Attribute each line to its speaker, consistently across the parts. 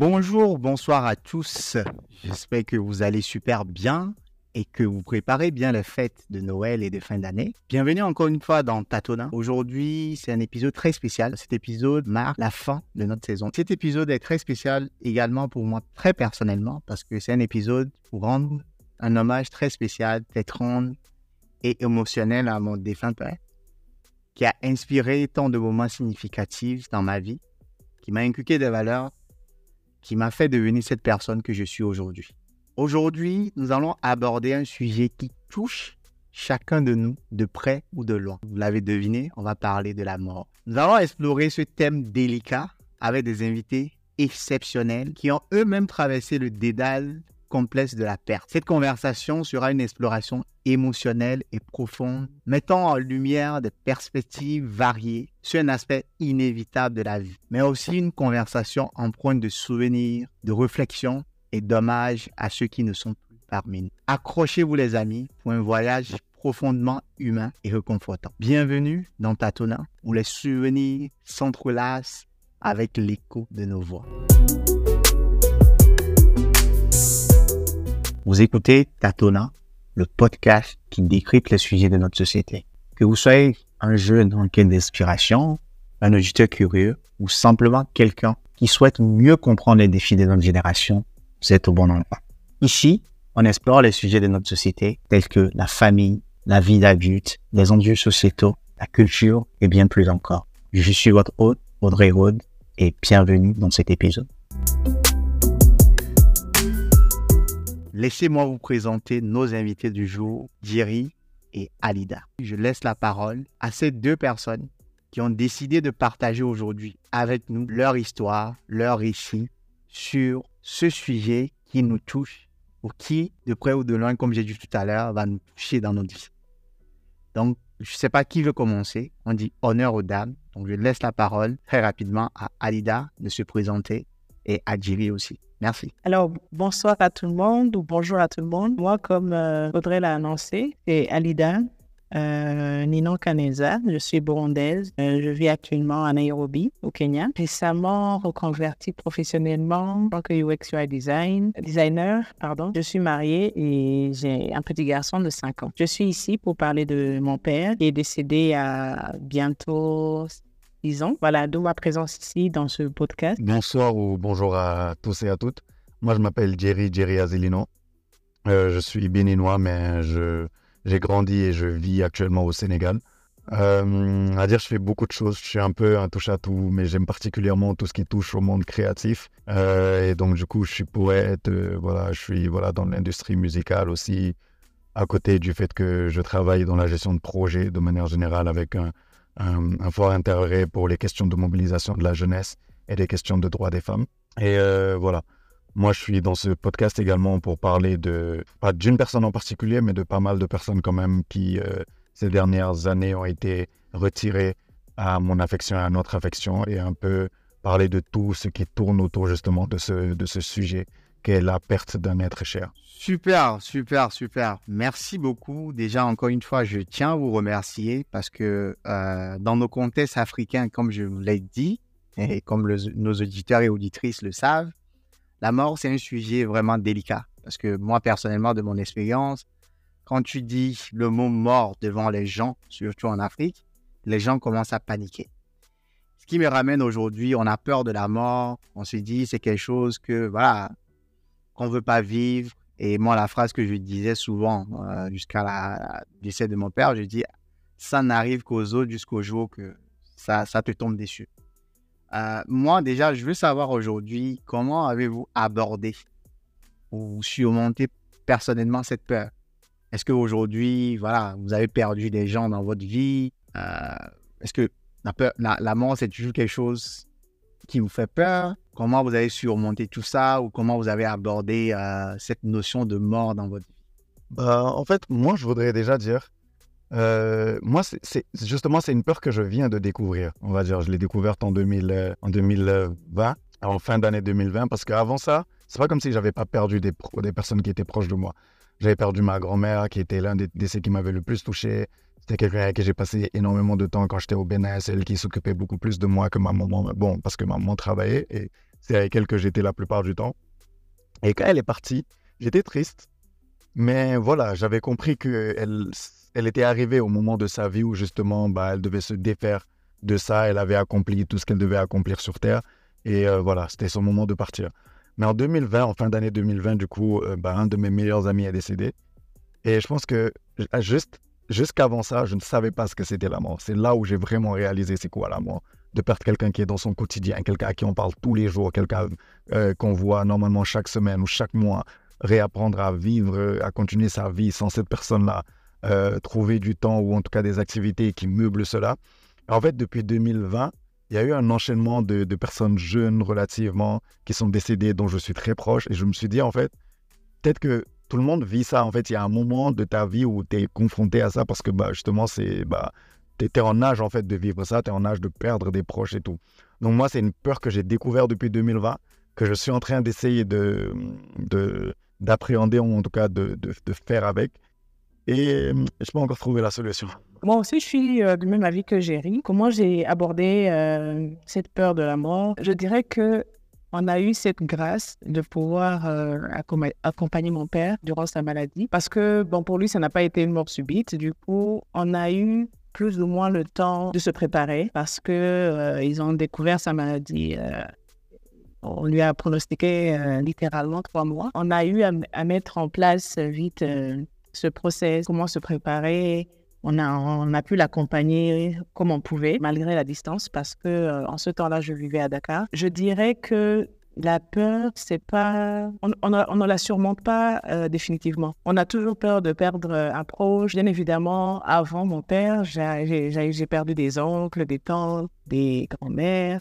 Speaker 1: Bonjour, bonsoir à tous. J'espère que vous allez super bien et que vous préparez bien les fêtes de Noël et de fin d'année. Bienvenue encore une fois dans Tatona. Aujourd'hui, c'est un épisode très spécial. Cet épisode marque la fin de notre saison. Cet épisode est très spécial également pour moi très personnellement parce que c'est un épisode pour rendre un hommage très spécial, peut-être et émotionnel à mon défunt père qui a inspiré tant de moments significatifs dans ma vie, qui m'a inculqué des valeurs, qui m'a fait devenir cette personne que je suis aujourd'hui. Aujourd'hui, nous allons aborder un sujet qui touche chacun de nous, de près ou de loin. Vous l'avez deviné, on va parler de la mort. Nous allons explorer ce thème délicat avec des invités exceptionnels qui ont eux-mêmes traversé le dédale complexe de la perte. Cette conversation sera une exploration émotionnelle et profonde, mettant en lumière des perspectives variées sur un aspect inévitable de la vie, mais aussi une conversation empreinte de souvenirs, de réflexions et d'hommages à ceux qui ne sont plus parmi nous. Accrochez-vous les amis pour un voyage profondément humain et réconfortant. Bienvenue dans Tatona, où les souvenirs s'entrelacent avec l'écho de nos voix. Vous écoutez Tatona, le podcast qui décrypte les sujets de notre société. Que vous soyez un jeune en quête d'inspiration, un auditeur curieux ou simplement quelqu'un qui souhaite mieux comprendre les défis de notre génération, vous êtes au bon endroit. Ici, on explore les sujets de notre société tels que la famille, la vie d'adulte, les enjeux sociétaux, la culture et bien plus encore. Je suis votre hôte, Audrey Rode, et bienvenue dans cet épisode. Laissez-moi vous présenter nos invités du jour, Jerry et Alida. Je laisse la parole à ces deux personnes qui ont décidé de partager aujourd'hui avec nous leur histoire, leur récit sur ce sujet qui nous touche ou qui, de près ou de loin, comme j'ai dit tout à l'heure, va nous toucher dans notre vie. Donc, je ne sais pas qui veut commencer. On dit honneur aux dames. Donc, je laisse la parole très rapidement à Alida de se présenter et à Jerry aussi. Merci.
Speaker 2: Alors, bonsoir à tout le monde ou bonjour à tout le monde. Moi, comme euh, Audrey l'a annoncé, c'est Alida euh, Ninon Kaneza. Je suis burundaise. Euh, je vis actuellement à Nairobi, au Kenya. Récemment reconvertie professionnellement en tant que UX UI design, designer. Pardon. Je suis mariée et j'ai un petit garçon de 5 ans. Je suis ici pour parler de mon père qui est décédé à bientôt disons. Voilà, d'où ma présence ici dans ce podcast.
Speaker 3: Bonsoir ou bonjour à tous et à toutes. Moi, je m'appelle Jerry, Jerry Azelino. Euh, je suis béninois, mais j'ai grandi et je vis actuellement au Sénégal. Euh, à dire, je fais beaucoup de choses. Je suis un peu un touche-à-tout, mais j'aime particulièrement tout ce qui touche au monde créatif. Euh, et donc, du coup, je suis poète. voilà, je suis voilà dans l'industrie musicale aussi. À côté du fait que je travaille dans la gestion de projets de manière générale avec un, un, fort intérêt pour les questions de mobilisation de la jeunesse et les questions de droits des femmes. Et euh, voilà, moi je suis dans ce podcast également pour parler de, pas d'une personne en particulier, mais de pas mal de personnes quand même qui, euh, ces dernières années, ont été retirées à mon affection, à notre affection, et un peu parler de tout ce qui tourne autour justement de ce, de ce sujet la perte d'un être cher.
Speaker 1: Super, super, super. Merci beaucoup. Déjà, encore une fois, je tiens à vous remercier parce que euh, dans nos contextes africains, comme je vous l'ai dit, et comme nos auditeurs et auditrices le savent, la mort, c'est un sujet vraiment délicat. Parce que moi, personnellement, de mon expérience, quand tu dis le mot mort devant les gens, surtout en Afrique, les gens commencent à paniquer. Ce qui me ramène aujourd'hui, on a peur de la mort, on se dit c'est quelque chose que, voilà, qu'on veut pas vivre, et moi, la phrase que je disais souvent euh, jusqu'à la, décès de mon père, je dis ça n'arrive qu'aux autres jusqu'au jour que ça, ça te tombe dessus. Euh, moi, déjà, je veux savoir aujourd'hui comment avez-vous abordé ou surmonté personnellement cette peur? Est-ce qu'aujourd'hui, voilà, vous avez perdu des gens dans votre vie? Euh, Est-ce que la, peur, la mort, c'est toujours quelque chose qui vous fait peur? Comment vous avez surmonté tout ça ou comment vous avez abordé euh, cette notion de mort dans votre vie?
Speaker 3: Bah, En fait, moi, je voudrais déjà dire, euh, moi, c'est justement, c'est une peur que je viens de découvrir. On va dire, je l'ai découverte en, 2000, euh, en 2020, en fin d'année 2020, parce qu'avant ça, c'est pas comme si j'avais pas perdu des, des personnes qui étaient proches de moi. J'avais perdu ma grand-mère, qui était l'un des décès qui m'avait le plus touché. C'était quelqu'un avec qui j'ai passé énormément de temps quand j'étais au Bénin. C'est elle qui s'occupait beaucoup plus de moi que ma maman. Bon, parce que ma maman travaillait c'est avec elle que j'étais la plupart du temps. Et quand elle est partie, j'étais triste. Mais voilà, j'avais compris qu'elle elle était arrivée au moment de sa vie où justement, bah, elle devait se défaire de ça. Elle avait accompli tout ce qu'elle devait accomplir sur Terre. Et euh, voilà, c'était son moment de partir. Mais en 2020, en fin d'année 2020, du coup, euh, bah, un de mes meilleurs amis est décédé. Et je pense que juste, jusqu'avant ça, je ne savais pas ce que c'était la mort. C'est là où j'ai vraiment réalisé c'est quoi la mort. De perdre quelqu'un qui est dans son quotidien, quelqu'un à qui on parle tous les jours, quelqu'un euh, qu'on voit normalement chaque semaine ou chaque mois, réapprendre à vivre, à continuer sa vie sans cette personne-là, trouver du temps ou en tout cas des activités qui meublent cela. En fait, depuis 2020, il y a eu un enchaînement de, personnes jeunes relativement qui sont décédées, dont je suis très proche. Et je me suis dit, en fait, peut-être que tout le monde vit ça. En fait, il y a un moment de ta vie où tu es confronté à ça parce que bah, justement, c'est bah, tu es, en âge en fait de vivre ça, tu es en âge de perdre des proches et tout. Donc moi, c'est une peur que j'ai découvert depuis 2020, que je suis en train d'essayer de, d'appréhender, ou en tout cas de, de, faire avec. Et je n'ai pas encore trouvé la solution.
Speaker 2: Moi aussi, je suis euh, du même avis que Jerry. Comment j'ai abordé euh, cette peur de la mort? Je dirais que on a eu cette grâce de pouvoir euh, accompagner mon père durant sa maladie parce que bon pour lui ça n'a pas été une mort subite du coup on a eu plus ou moins le temps de se préparer parce que ils ont découvert sa maladie on lui a pronostiqué littéralement trois mois on a eu à, à mettre en place vite ce process comment se préparer on a, on a pu l'accompagner comme on pouvait, malgré la distance, parce que euh, en ce temps-là, je vivais à Dakar. Je dirais que la peur, c'est pas, on, ne la surmonte pas euh, définitivement. On a toujours peur de perdre un proche. Bien évidemment, avant mon père, j'ai perdu des oncles, des tantes, des grands-mères.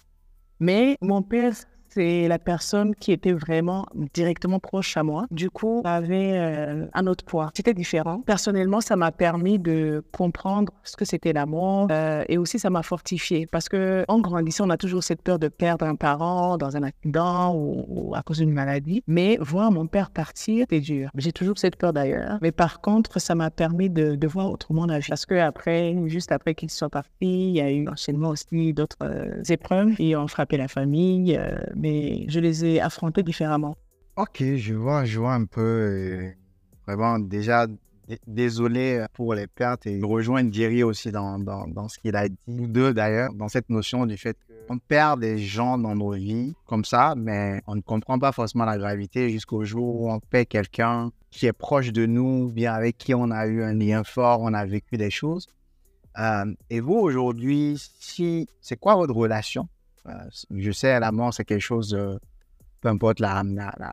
Speaker 2: Mais mon père, c'est la personne qui était vraiment directement proche à moi. Du coup, avait euh, un autre poids. C'était différent. Personnellement, ça m'a permis de comprendre ce que c'était l'amour euh, et aussi ça m'a fortifié parce que en grandissant, on a toujours cette peur de perdre un parent dans un accident ou, à cause d'une maladie. Mais voir mon père partir, c'était dur. J'ai toujours cette peur d'ailleurs. Mais par contre, ça m'a permis de, de, voir autrement la vie. Parce que après, juste après qu'il soit parti, il y a eu enchaînement aussi d'autres euh, épreuves qui ont frappé la famille mais je les ai affrontés différemment.
Speaker 1: Ok, je vois, je vois un peu. vraiment, déjà, désolé pour les pertes et rejoins Jerry aussi dans, dans, ce qu'il a dit, ou deux d'ailleurs, dans cette notion du fait qu'on perd des gens dans nos vies comme ça, mais on ne comprend pas forcément la gravité jusqu'au jour où on perd quelqu'un qui est proche de nous, bien avec qui on a eu un lien fort, on a vécu des choses. Euh, et vous, aujourd'hui, si, c'est quoi votre relation euh, je sais, la mort, c'est quelque chose, peu importe la,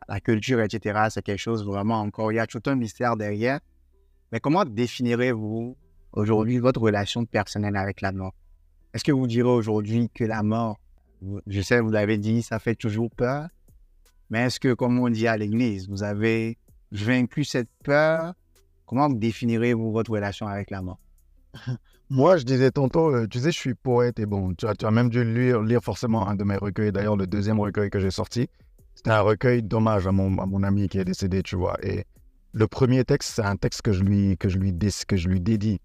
Speaker 1: la, culture, etc., c'est quelque chose vraiment encore, il y a tout un mystère derrière. Mais comment définirez-vous aujourd'hui votre relation personnelle avec la mort? Est-ce que vous direz aujourd'hui que la mort, je sais, vous l'avez dit, ça fait toujours peur, mais est-ce que, comme on dit à l'église, vous avez vaincu cette peur? Comment définirez-vous votre relation avec la mort?
Speaker 3: Moi, je disais tantôt, euh, tu sais, je suis poète et bon, tu as, même dû lire, lire, forcément un de mes recueils. D'ailleurs, le deuxième recueil que j'ai sorti, c'était un recueil d'hommage à mon, ami qui est décédé, tu vois. Et le premier texte, c'est un texte que je lui, que je lui, que je lui dédie.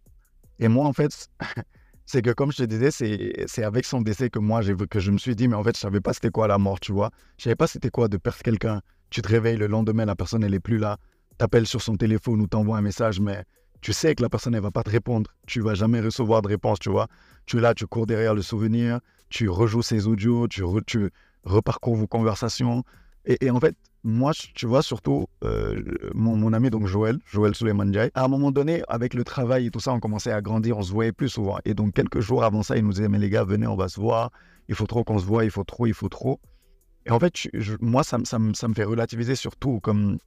Speaker 3: Et moi, en fait, c'est que comme je te disais, c'est avec son décès que moi, que je me suis dit, mais en fait, je savais pas c'était quoi la mort, tu vois. Je savais pas c'était quoi de perdre quelqu'un. Tu te réveilles le lendemain, la personne, elle est plus là. T'appelles sur son téléphone ou t'envoies un message, mais tu sais que la personne, elle va pas te répondre. Tu vas jamais recevoir de réponse, tu vois. Tu es là, tu cours derrière le souvenir, tu rejoues ses audios, tu, tu reparcours vos conversations. Et, en fait, moi, tu vois, surtout, euh, mon, ami, donc Joël, Joël Suleiman à un moment donné, avec le travail et tout ça, on commençait à grandir, on se voyait plus souvent. Et donc, quelques jours avant ça, il nous disait, mais les gars, venez, on va se voir. Il faut trop qu'on se voit, il faut trop, il faut trop. Et en fait, moi, ça, me fait relativiser surtout, comme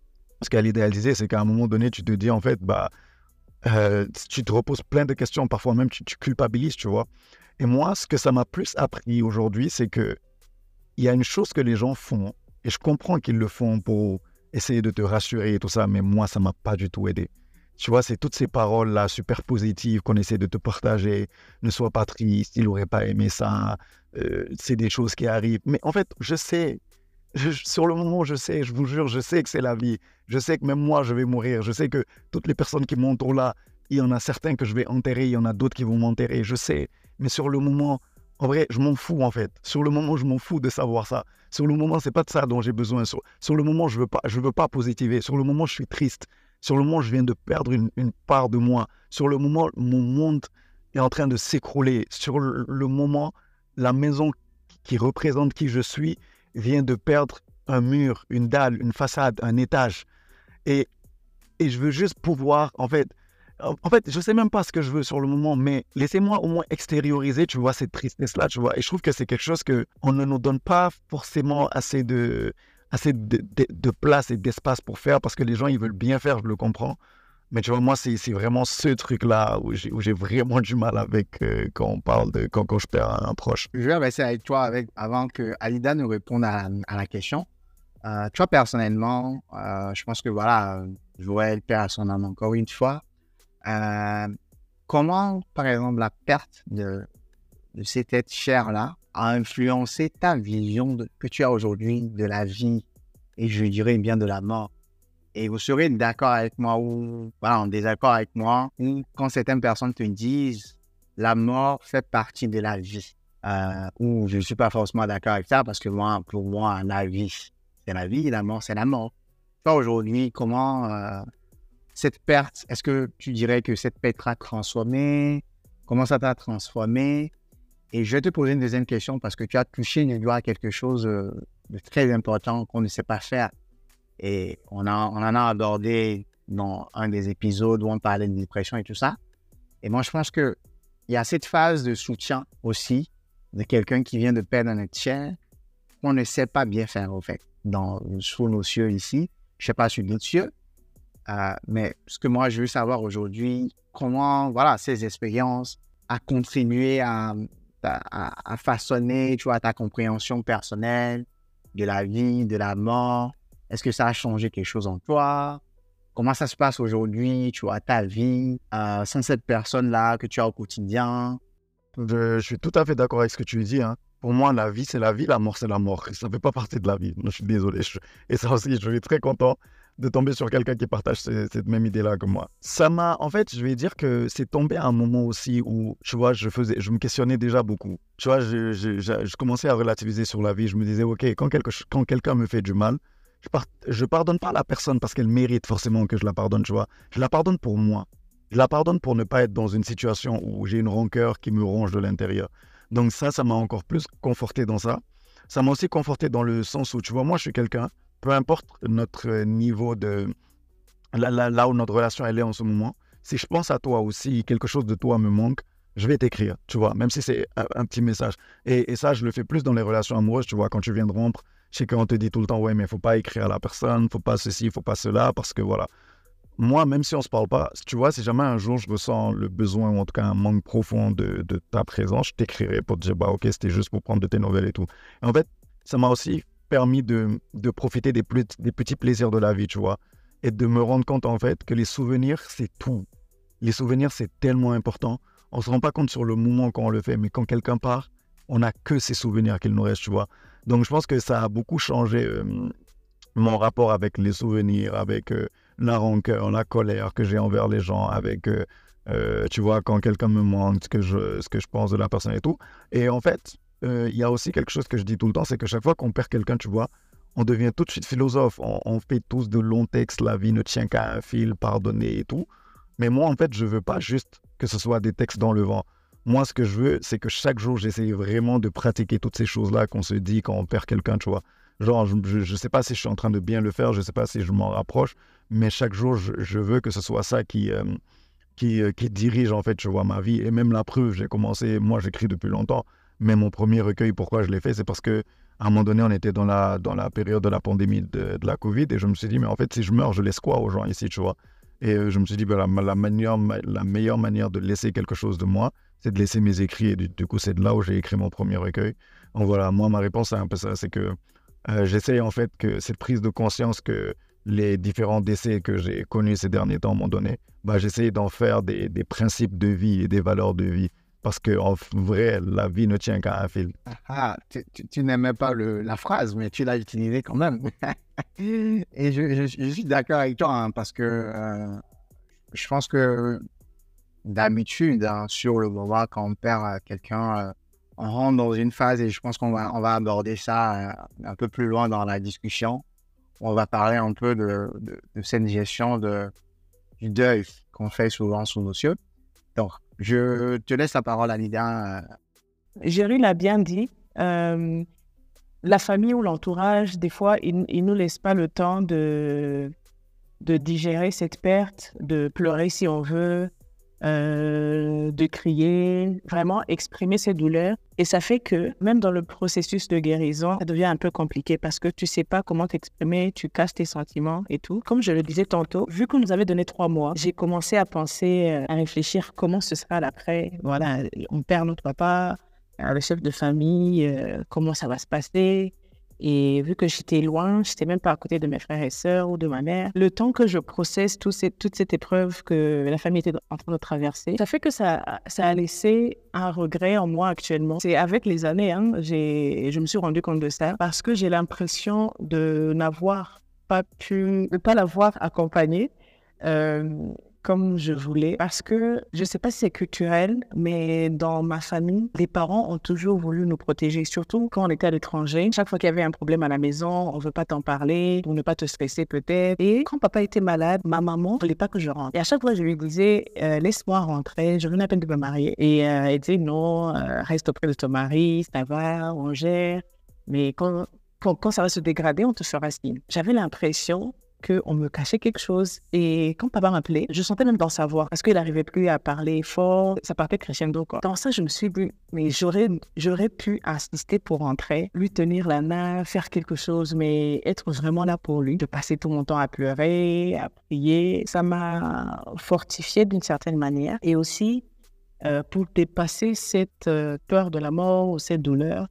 Speaker 3: ce qu'elle idéalisait, c'est qu'à un moment donné, tu te dis, en fait, bah, euh, tu te reposes plein de questions, parfois même tu, tu culpabilises, tu vois. Et moi, ce que ça m'a plus appris aujourd'hui, c'est que il y a une chose que les gens font, et je comprends qu'ils le font pour essayer de te rassurer et tout ça, mais moi, ça m'a pas du tout aidé. Tu vois, c'est toutes ces paroles-là super positives qu'on essaie de te partager. Ne sois pas triste, il n'aurait pas aimé ça. Euh, c'est des choses qui arrivent. Mais en fait, je sais, sur le moment, je sais, je vous jure, je sais que c'est la vie. Je sais que même moi, je vais mourir. Je sais que toutes les personnes qui m'entourent là, il y en a certains que je vais enterrer, il y en a d'autres qui vont m'enterrer. Je sais. Mais sur le moment, En vrai, je m'en fous en fait. Sur le moment, je m'en fous de savoir ça. Sur le moment, c'est pas de ça dont j'ai besoin. Sur, le moment, je veux pas, je veux pas positiver. Sur le moment, je suis triste. Sur le moment, je viens de perdre une, part de moi. Sur le moment, mon monde est en train de s'écrouler. Sur le moment, la maison qui représente qui je suis vient de perdre un mur, une dalle, une façade, un étage. Et, et je veux juste pouvoir, en fait, en fait, je sais même pas ce que je veux sur le moment, mais laissez-moi au moins extérioriser, tu vois, cette tristesse-là, tu vois. Et je trouve que c'est quelque chose que on ne nous donne pas forcément assez de, assez de, de, de place et d'espace pour faire parce que les gens, ils veulent bien faire, je le comprends. Mais tu vois, moi, c'est vraiment ce truc-là où j'ai vraiment du mal avec euh, quand on parle de quand, quand je perds un, proche.
Speaker 1: Je vais rester avec toi avec, avant que Alida nous réponde à, la question. Euh, toi, personnellement, euh, je pense que voilà, Joël perd son âme encore une fois. Comment, par exemple, la perte de, de cette être chère-là a influencé ta vision que tu as aujourd'hui de la vie et je dirais bien de la mort? Et vous serez d'accord avec moi ou voilà, en désaccord avec moi, ou quand certaines personnes te disent la mort fait partie de la vie, euh, ou je ne suis pas forcément d'accord avec ça parce que moi, pour moi, la vie, c'est la vie, la mort, c'est la mort. Toi, aujourd'hui, comment euh, cette perte, est-ce que tu dirais que cette perte t'a transformé? Comment ça t'a transformé? Et je vais te poser une deuxième question parce que tu as touché du doigt quelque chose euh, de très important qu'on ne sait pas faire et on, a, on en a abordé dans un des épisodes où on parlait de dépression et tout ça. Et moi, je pense qu'il y a cette phase de soutien aussi de quelqu'un qui vient de perdre un être cher qu'on ne sait pas bien faire, au fait, dans, sous nos cieux ici. Je ne sais pas sur d'autres cieux. Euh, mais ce que moi, je veux savoir aujourd'hui, comment, voilà, ces expériences a contribué à, à, à façonner, tu vois, ta compréhension personnelle de la vie, de la mort, est-ce que ça a changé quelque chose en toi? Comment ça se passe aujourd'hui, tu vois, ta vie, euh, sans cette personne-là que tu as au quotidien?
Speaker 3: Je, suis tout à fait d'accord avec ce que tu dis. Hein. Pour moi, la vie, c'est la vie, la mort, c'est la mort. Ça ne fait pas partie de la vie. Je suis désolé. Et ça aussi, je suis très content de tomber sur quelqu'un qui partage cette même idée-là que moi. Ça m'a, en fait, je vais dire que c'est tombé à un moment aussi où, tu vois, je faisais, je me questionnais déjà beaucoup. Tu vois, je, commençais à relativiser sur la vie. Je me disais, ok, quand quelqu'un me fait du mal, je, pardonne pas la personne parce qu'elle mérite forcément que je la pardonne, tu vois. Je la pardonne pour moi. Je la pardonne pour ne pas être dans une situation où j'ai une rancœur qui me ronge de l'intérieur. Donc ça, ça m'a encore plus conforté dans ça. Ça m'a aussi conforté dans le sens où, tu vois, moi, je suis quelqu'un, peu importe notre niveau de... Là, où notre relation, elle est en ce moment, si je pense à toi aussi, quelque chose de toi me manque, je vais t'écrire, tu vois, même si c'est un, petit message. Et, et, ça, je le fais plus dans les relations amoureuses, tu vois, quand tu viens de rompre, je sais qu'on te dit tout le temps, ouais, mais faut pas écrire à la personne, faut pas ceci, faut pas cela, parce que voilà. Moi, même si on se parle pas, tu vois, si jamais un jour je ressens le besoin, ou en tout cas un manque profond de, ta présence, je t'écrirai pour te dire, bah ok, c'était juste pour prendre de tes nouvelles et tout. En fait, ça m'a aussi permis de, profiter des, petits plaisirs de la vie, tu vois, et de me rendre compte en fait que les souvenirs, c'est tout. Les souvenirs, c'est tellement important. On se rend pas compte sur le moment quand on le fait, mais quand quelqu'un part, on n'a que ces souvenirs qu'il nous reste, tu vois. Donc je pense que ça a beaucoup changé euh, mon rapport avec les souvenirs, avec euh, la rancœur, la colère que j'ai envers les gens, avec, euh, tu vois, quand quelqu'un me manque, ce que, je, ce que je pense de la personne et tout. Et en fait, il y a aussi quelque chose que je dis tout le temps, c'est que chaque fois qu'on perd quelqu'un, tu vois, on devient tout de suite philosophe. On, fait tous de longs textes, la vie ne tient qu'à un fil, pardonner et tout. Mais moi, en fait, je veux pas juste que ce soit des textes dans le vent. Moi, ce que je veux, c'est que chaque jour, j'essaye vraiment de pratiquer toutes ces choses-là qu'on se dit quand on perd quelqu'un, tu vois. Genre, je ne sais pas si je suis en train de bien le faire, je ne sais pas si je m'en rapproche, mais chaque jour, je, veux que ce soit ça qui, euh, euh, qui, dirige, en fait, tu vois, ma vie. Et même la preuve, j'ai commencé, moi, j'écris depuis longtemps, mais mon premier recueil, pourquoi je l'ai fait, c'est parce que à un moment donné, on était dans la, dans la période de la pandémie de, de, la Covid, et je me suis dit, mais en fait, si je meurs, je laisse quoi aux gens ici, tu vois? Et euh, je me suis dit, ben, la, la, la meilleure manière de laisser quelque chose de moi, c'est de laisser mes écrits. Et du, coup, c'est de là où j'ai écrit mon premier recueil. Donc voilà, moi, ma réponse, c'est un peu ça. C'est que euh, j'essaie en fait que cette prise de conscience que les différents décès que j'ai connus ces derniers temps m'ont donné, bah, j'essaie d'en faire des, des, principes de vie et des valeurs de vie. Parce qu'en vrai, la vie ne tient qu'à un fil.
Speaker 1: Ah, tu, tu, n'aimais pas le, la phrase, mais tu l'as utilisée quand même. et je, je, suis d'accord avec toi, hein, parce que euh, je pense que d'habitude, hein, sur le moment, quand on perd euh, quelqu'un, euh, on rentre dans une phase et je pense qu'on va, on va aborder ça euh, un peu plus loin dans la discussion. On va parler un peu de, de, cette gestion de, du deuil qu'on fait souvent sous nos cieux. Donc, je te laisse la parole, Anida.
Speaker 2: Jéry l'a bien dit. Euh, la famille ou l'entourage, des fois, ils ne nous laissent pas le temps de, de digérer cette perte, de pleurer si on veut, euh, de crier, vraiment exprimer ses douleurs. Et ça fait que même dans le processus de guérison, ça devient un peu compliqué parce que tu sais pas comment t'exprimer, tu casses tes sentiments et tout. Comme je le disais tantôt, vu qu'on nous avait donné trois mois, j'ai commencé à penser, euh, à réfléchir comment ce sera l'après. Voilà, on perd notre papa, euh, le chef de famille, comment ça va se passer et vu que j'étais loin, j'étais même pas à côté de mes frères et sœurs ou de ma mère, le temps que je processe tout ces, toute cette épreuve que la famille était en train de traverser, ça fait que ça, a laissé un regret en moi actuellement. C'est avec les années, hein, je me suis rendu compte de ça parce que j'ai l'impression de n'avoir pas pu, de pas l'avoir accompagné. Euh, comme je voulais parce que je ne sais pas si c'est culturel, mais dans ma famille, les parents ont toujours voulu nous protéger, surtout quand on était à l'étranger. Chaque fois qu'il y avait un problème à la maison, on ne veut pas t'en parler, pour ne pas te stresser peut-être. Et quand papa était malade, ma maman ne voulait pas que je rentre. Et à chaque fois, je lui disais, euh, laisse-moi rentrer, je venais à peine de me marier. Et euh, elle disait, non, euh, reste auprès de ton mari, ça va, on gère. Mais quand, quand, quand ça va se dégrader, on te fera signe. J'avais l'impression qu'on me cachait quelque chose. Et quand papa m'appelait, je sentais même dans sa voix, parce qu'il n'arrivait plus à parler fort, ça partait crescendo. Quoi. Dans ça, je me suis dit, mais j'aurais, pu insister pour rentrer, lui tenir la main, faire quelque chose, mais être vraiment là pour lui, de passer tout mon temps à pleurer, à prier, ça m'a fortifié d'une certaine manière. Et aussi, euh, pour dépasser cette euh, peur de la mort ou cette douleur,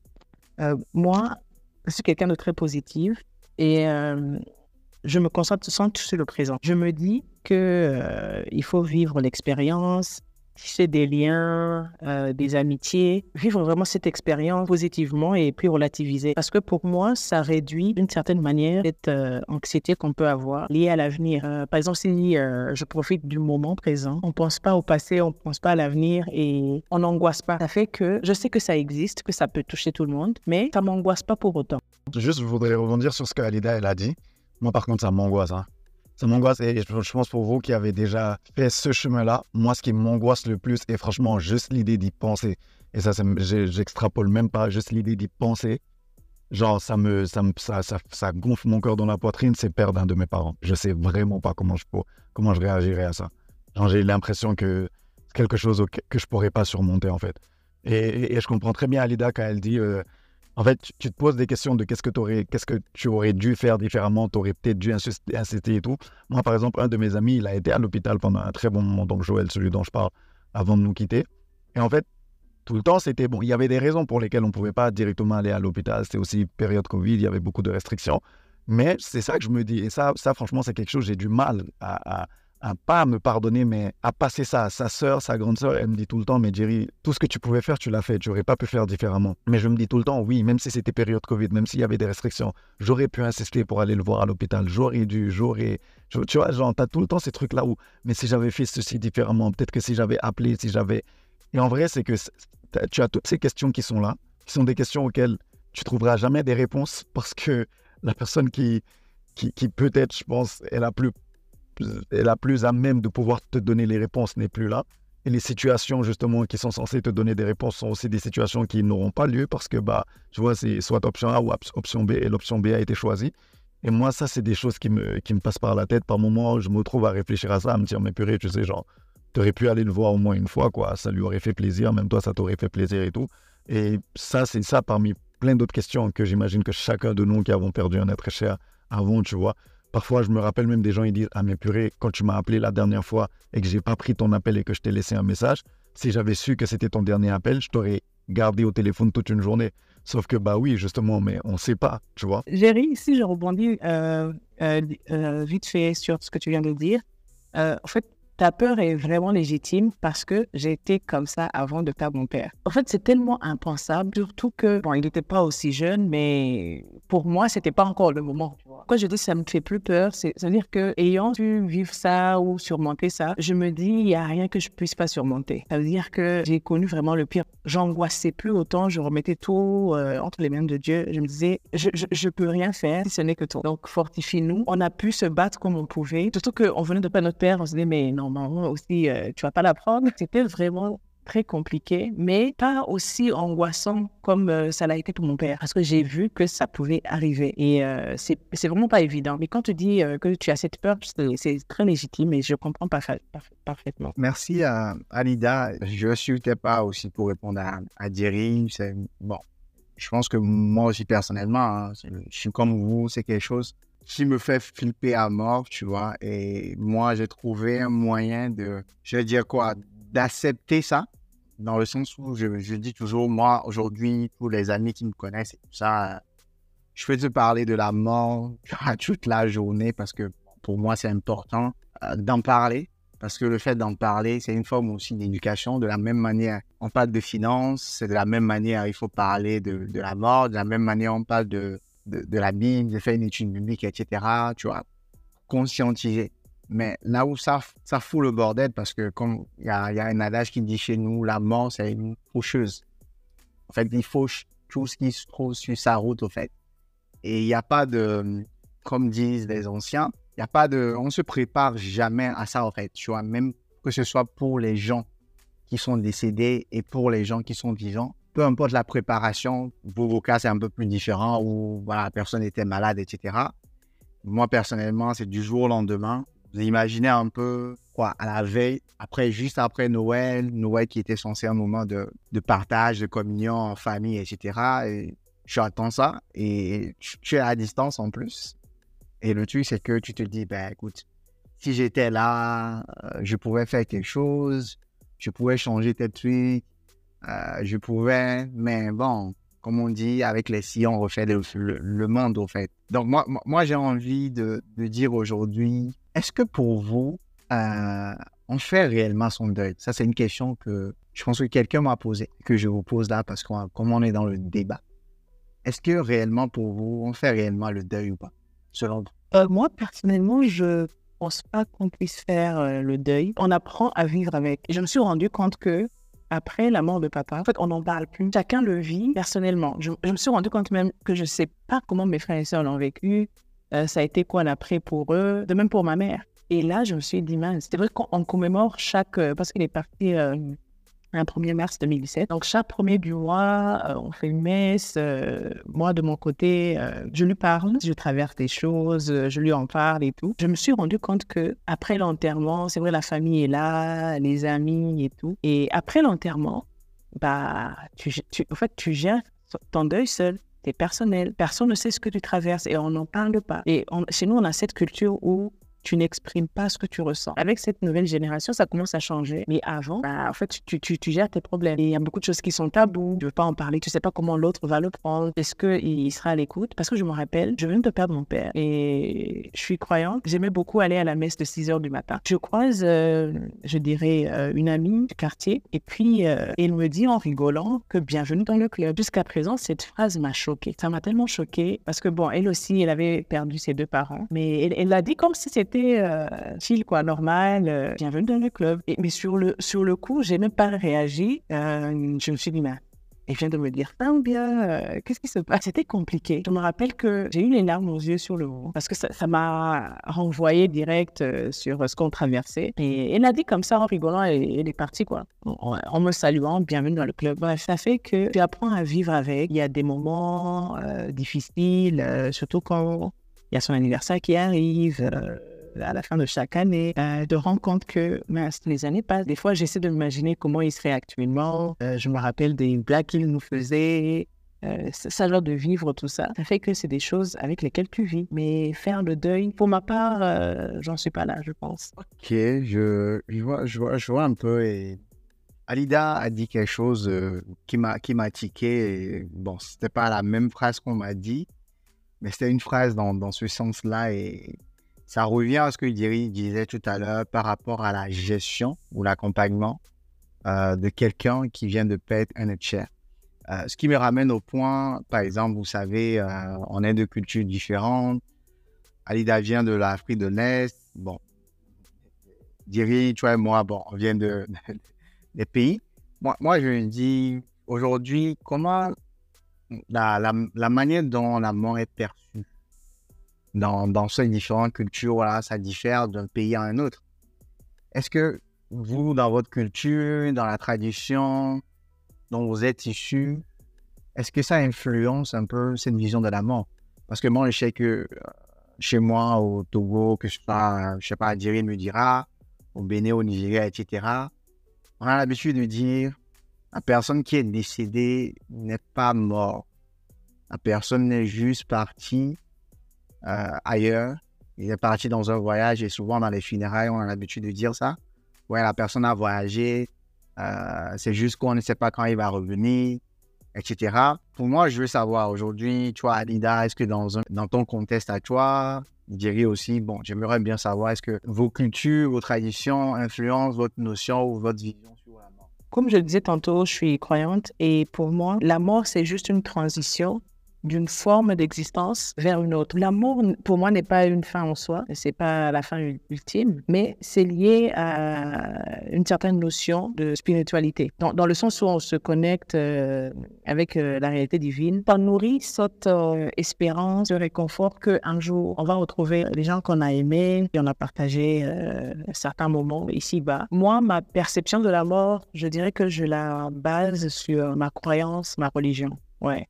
Speaker 2: euh, moi, je suis quelqu'un de très positif. Et je me concentre sur le présent. Je me dis que euh, il faut vivre l'expérience, tisser des liens, euh, des amitiés, vivre vraiment cette expérience positivement et puis relativiser. Parce que pour moi, ça réduit d'une certaine manière cette euh, anxiété qu'on peut avoir liée à l'avenir. par exemple, si je profite du moment présent, on ne pense pas au passé, on ne pense pas à l'avenir et on n'angoisse pas. Ça fait que je sais que ça existe, que ça peut toucher tout le monde, mais ça m'angoisse pas pour autant.
Speaker 3: Juste, je voudrais rebondir sur ce que Alida elle a dit. Moi, par contre, ça m'angoisse. Hein. Ça m'angoisse et je pense pour vous qui avez déjà fait ce chemin-là, moi, ce qui m'angoisse le plus est franchement juste l'idée d'y penser. Et ça, j'extrapole même pas, juste l'idée d'y penser. Genre, ça me, ça, ça, ça, gonfle mon cœur dans la poitrine, c'est perdre un de mes parents. Je sais vraiment pas comment je, comment je réagirais à ça. j'ai l'impression que c'est quelque chose que je pourrais pas surmonter, en fait. Et, je comprends très bien Alida quand elle dit euh, en fait, tu, te poses des questions de qu'est-ce que, tu aurais dû faire différemment, tu aurais peut-être dû insister et tout. Moi, par exemple, un de mes amis, il a été à l'hôpital pendant un très bon moment, donc Joël, celui dont je parle, avant de nous quitter. Et en fait, tout le temps, c'était bon. Il y avait des raisons pour lesquelles on ne pouvait pas directement aller à l'hôpital. C'était aussi période Covid, il y avait beaucoup de restrictions. Mais c'est ça que je me dis. Et ça, ça franchement, c'est quelque chose, j'ai du mal à pas me pardonner, mais à passer ça à sa sœur, sa grande sœur. Elle me dit tout le temps, mais Jerry, tout ce que tu pouvais faire, tu l'as fait. Tu n'aurais pas pu faire différemment. Mais je me dis tout le temps, oui, même si c'était période Covid, même s'il y avait des restrictions, j'aurais pu insister pour aller le voir à l'hôpital. J'aurais dû, j'aurais. Tu vois, genre, as tout le temps ces trucs-là où, mais si j'avais fait ceci différemment, peut-être que si j'avais appelé, si j'avais. Et en vrai, c'est que tu as toutes ces questions qui sont là, qui sont des questions auxquelles tu trouveras jamais des réponses parce que la personne qui, qui, qui peut-être, je pense, est la plus est la plus à même de pouvoir te donner les réponses n'est plus là. Et les situations, justement, qui sont censées te donner des réponses sont aussi des situations qui n'auront pas lieu parce que, bah, tu vois, c'est soit option A ou option B et l'option B a été choisie. Et moi, ça, c'est des choses qui me, qui me passent par la tête. Par moments, je me trouve à réfléchir à ça, à me dire, mais purée, tu sais, genre, aurais pu aller le voir au moins une fois, quoi. Ça lui aurait fait plaisir, même toi, ça t'aurait fait plaisir et tout. Et ça, c'est ça parmi plein d'autres questions que j'imagine que chacun de nous qui avons perdu un être cher avons, tu vois. Parfois, je me rappelle même des gens, ils disent Ah, mais purée, quand tu m'as appelé la dernière fois et que j'ai pas pris ton appel et que je t'ai laissé un message, si j'avais su que c'était ton dernier appel, je t'aurais gardé au téléphone toute une journée. Sauf que, bah oui, justement, mais on ne sait pas, tu vois.
Speaker 2: Jerry, si je rebondis euh, euh, euh, vite fait sur ce que tu viens de dire, en fait, ta peur est vraiment légitime parce que j'ai été comme ça avant de perdre mon père. En fait, c'est tellement impensable, surtout que, bon, il n'était pas aussi jeune, mais pour moi, c'était pas encore le moment. Quand je dis ça me fait plus peur, c'est-à-dire que ayant pu vivre ça ou surmonter ça, je me dis il n'y a rien que je puisse pas surmonter. Ça veut dire que j'ai connu vraiment le pire. J'angoissais plus autant, je remettais tout euh, entre les mains de Dieu. Je me disais je, je, peux rien faire si ce n'est que toi. Donc fortifie-nous. On a pu se battre comme on pouvait. Surtout qu'on venait de pas notre père, on se disait mais non, non, aussi euh, tu vas pas l'apprendre. C'était vraiment très compliqué, mais pas aussi angoissant comme euh, ça l'a été pour mon père, parce que j'ai vu que ça pouvait arriver. Et euh, c'est vraiment pas évident. Mais quand tu dis euh, que tu as cette peur, c'est très légitime et je comprends pas parfaitement.
Speaker 1: Merci à Alida. Je ne suis pas aussi pour répondre à, à C'est Bon, je pense que moi aussi personnellement, hein, je suis comme vous, c'est quelque chose qui me fait flipper à mort, tu vois. Et moi, j'ai trouvé un moyen de, je vais dire quoi, d'accepter ça, dans le sens où je, dis toujours, moi, aujourd'hui, tous les amis qui me connaissent et tout ça, je fais te parler de la mort toute la journée parce que pour moi, c'est important euh, d'en parler. Parce que le fait d'en parler, c'est une forme aussi d'éducation. De la même manière, on parle de finances, c'est de la même manière, il faut parler de, de, la mort. De la même manière, on parle de, de, la Bible, de faire une étude biblique, etc. Tu vois, conscientiser. Mais là où ça, ça fout le bordel, parce que comme il y a, y a, un adage qui dit chez nous, la mort, c'est une faucheuse. En fait, il fauche tout ce qui se trouve sur sa route, au fait. Et il n'y a pas de, comme disent les anciens, il n'y a pas de, on se prépare jamais à ça, en fait. Tu vois, même que ce soit pour les gens qui sont décédés et pour les gens qui sont vivants, peu importe la préparation, pour vos cas, c'est un peu plus différent, où la personne était malade, etc. Moi, personnellement, c'est du jour au lendemain. Vous imaginez un peu, quoi, à la veille, après, juste après Noël, Noël qui était censé un moment de, partage, de communion en famille, etc. Et je attends ça et tu es à distance en plus. Et le truc, c'est que tu te dis, ben écoute, si j'étais là, euh, je pouvais faire quelque chose, je pouvais changer tes trucs, je pouvais, mais bon, comme on dit, avec les sillons, on refait le, monde, au fait. Donc, moi, moi j'ai envie de, dire aujourd'hui, est-ce que pour vous, euh, on fait réellement son deuil? Ça, c'est une question que je pense que quelqu'un m'a posée, que je vous pose là, parce qu'on comme on est dans le débat. Est-ce que réellement pour vous, on fait réellement le deuil ou pas, selon vous?
Speaker 2: Euh, Moi, personnellement, je pense pas qu'on puisse faire euh, le deuil. On apprend à vivre avec. Je me suis rendu compte que après la mort de papa, en fait, on n'en parle plus. Chacun le vit personnellement. Je, me suis rendu compte même que je ne sais pas comment mes frères et sœurs l'ont vécu. Euh, ça a été quoi l'après pour eux, de même pour ma mère. Et là, je me suis dit, mince, c'est vrai qu'on commémore chaque, euh, parce qu'il est parti euh, un 1er mars 2017. Donc, chaque premier du mois, on fait une messe. moi, de mon côté, je lui parle, je traverse des choses, je lui en parle et tout. Je me suis rendu compte que après l'enterrement, c'est vrai, la famille est là, les amis et tout. Et après l'enterrement, bah, tu, en fait, tu gères ton deuil seul c'est personnel. Personne ne sait ce que tu traverses et on n'en parle pas. Et chez nous, on a cette culture où tu n'exprimes pas ce que tu ressens. Avec cette nouvelle génération, ça commence à changer. Mais avant, bah, en fait, tu, tu, tu, gères tes problèmes. Il y a beaucoup de choses qui sont tabous. Tu veux pas en parler. Tu sais pas comment l'autre va le prendre. Est-ce qu'il sera à l'écoute? Parce que je me rappelle, je viens de perdre mon père et je suis croyante. J'aimais beaucoup aller à la messe de 6 heures du matin. Je croise, euh, je dirais, euh, une amie du quartier et puis euh, elle me dit en rigolant que bienvenue dans le club. Jusqu'à présent, cette phrase m'a choquée. Ça m'a tellement choquée parce que bon, elle aussi, elle avait perdu ses deux parents. Mais elle l'a dit comme si c'était euh, chill, quoi, normal. Euh, bienvenue dans le club. Mais sur le, sur le coup, j'ai même pas réagi. Euh, je me suis dit, mais elle vient de me dire, ah bien, qu'est-ce qui se passe? C'était compliqué. Je me rappelle que j'ai eu les larmes aux yeux sur le haut parce que ça m'a renvoyé direct sur ce qu'on traversait. Et elle a dit comme ça en rigolant, et elle est partie, quoi, en, me saluant, bienvenue dans le club. Bref, ça fait que tu apprends à vivre avec. Il y a des moments difficiles, surtout quand il y a son anniversaire qui arrive à la fin de chaque année, euh, de rendre compte que les années passent. Des fois, j'essaie de m'imaginer comment il serait actuellement. Euh, je me rappelle des blagues qu'il nous faisait. Euh, ça genre de vivre tout ça, ça fait que c'est des choses avec lesquelles tu vis. Mais faire le deuil, pour ma part, j'en suis pas là, je pense.
Speaker 1: Ok, je, vois, je, vois, je vois un peu. Alida a dit quelque chose qui m'a qui m'a tiqué. Bon, c'était pas la même phrase qu'on m'a dit, mais c'était une phrase dans, dans ce sens-là. Et ça revient à ce que Thierry disait tout à l'heure par rapport à la gestion ou l'accompagnement euh, de quelqu'un qui vient de perdre un cher. Euh, ce qui me ramène au point, par exemple, vous savez, euh, on est de cultures différentes. Alida vient de l'Afrique de l'Est. Bon, Diri, tu vois, moi, bon, on vient de, des pays. Moi, moi, je me dis, aujourd'hui, comment la, la, manière dont la mort est perçue? Dans, dans ces différentes cultures, voilà, ça diffère d'un pays à un autre. Est-ce que vous, dans votre culture, dans la tradition dont vous êtes issu, est-ce que ça influence un peu cette vision de la mort? Parce que moi, je sais que euh, chez moi, au Togo, que je je sais pas, Diri me dira, au Bénin, au Nigeria, etc., on a l'habitude de dire la personne qui est décédée n'est pas morte. La personne est juste partie ailleurs. Il est parti dans un voyage et souvent dans les funérailles, on a l'habitude de dire ça. Ouais, la personne a voyagé, euh, c'est juste qu'on ne sait pas quand il va revenir, etc. Pour moi, je veux savoir aujourd'hui, tu vois, Alida, est-ce que dans, un, dans ton contexte à toi, dirais aussi, bon, j'aimerais bien savoir, est-ce que vos cultures, vos traditions influencent votre notion ou votre vision sur la mort?
Speaker 2: Comme je le disais tantôt, je suis croyante et pour moi, la mort, c'est juste une transition d'une forme d'existence vers une autre. L'amour, pour moi, n'est pas une fin en soi, c'est pas la fin ultime, mais c'est lié à une certaine notion de spiritualité, dans, dans le sens où on se connecte euh, avec euh, la réalité divine. Ça nourrit cette euh, espérance, ce réconfort qu'un jour, on va retrouver les gens qu'on a aimés, et on a partagé certains moments ici-bas. Moi, ma perception de la mort, je dirais que je la base sur ma croyance, ma religion. Ouais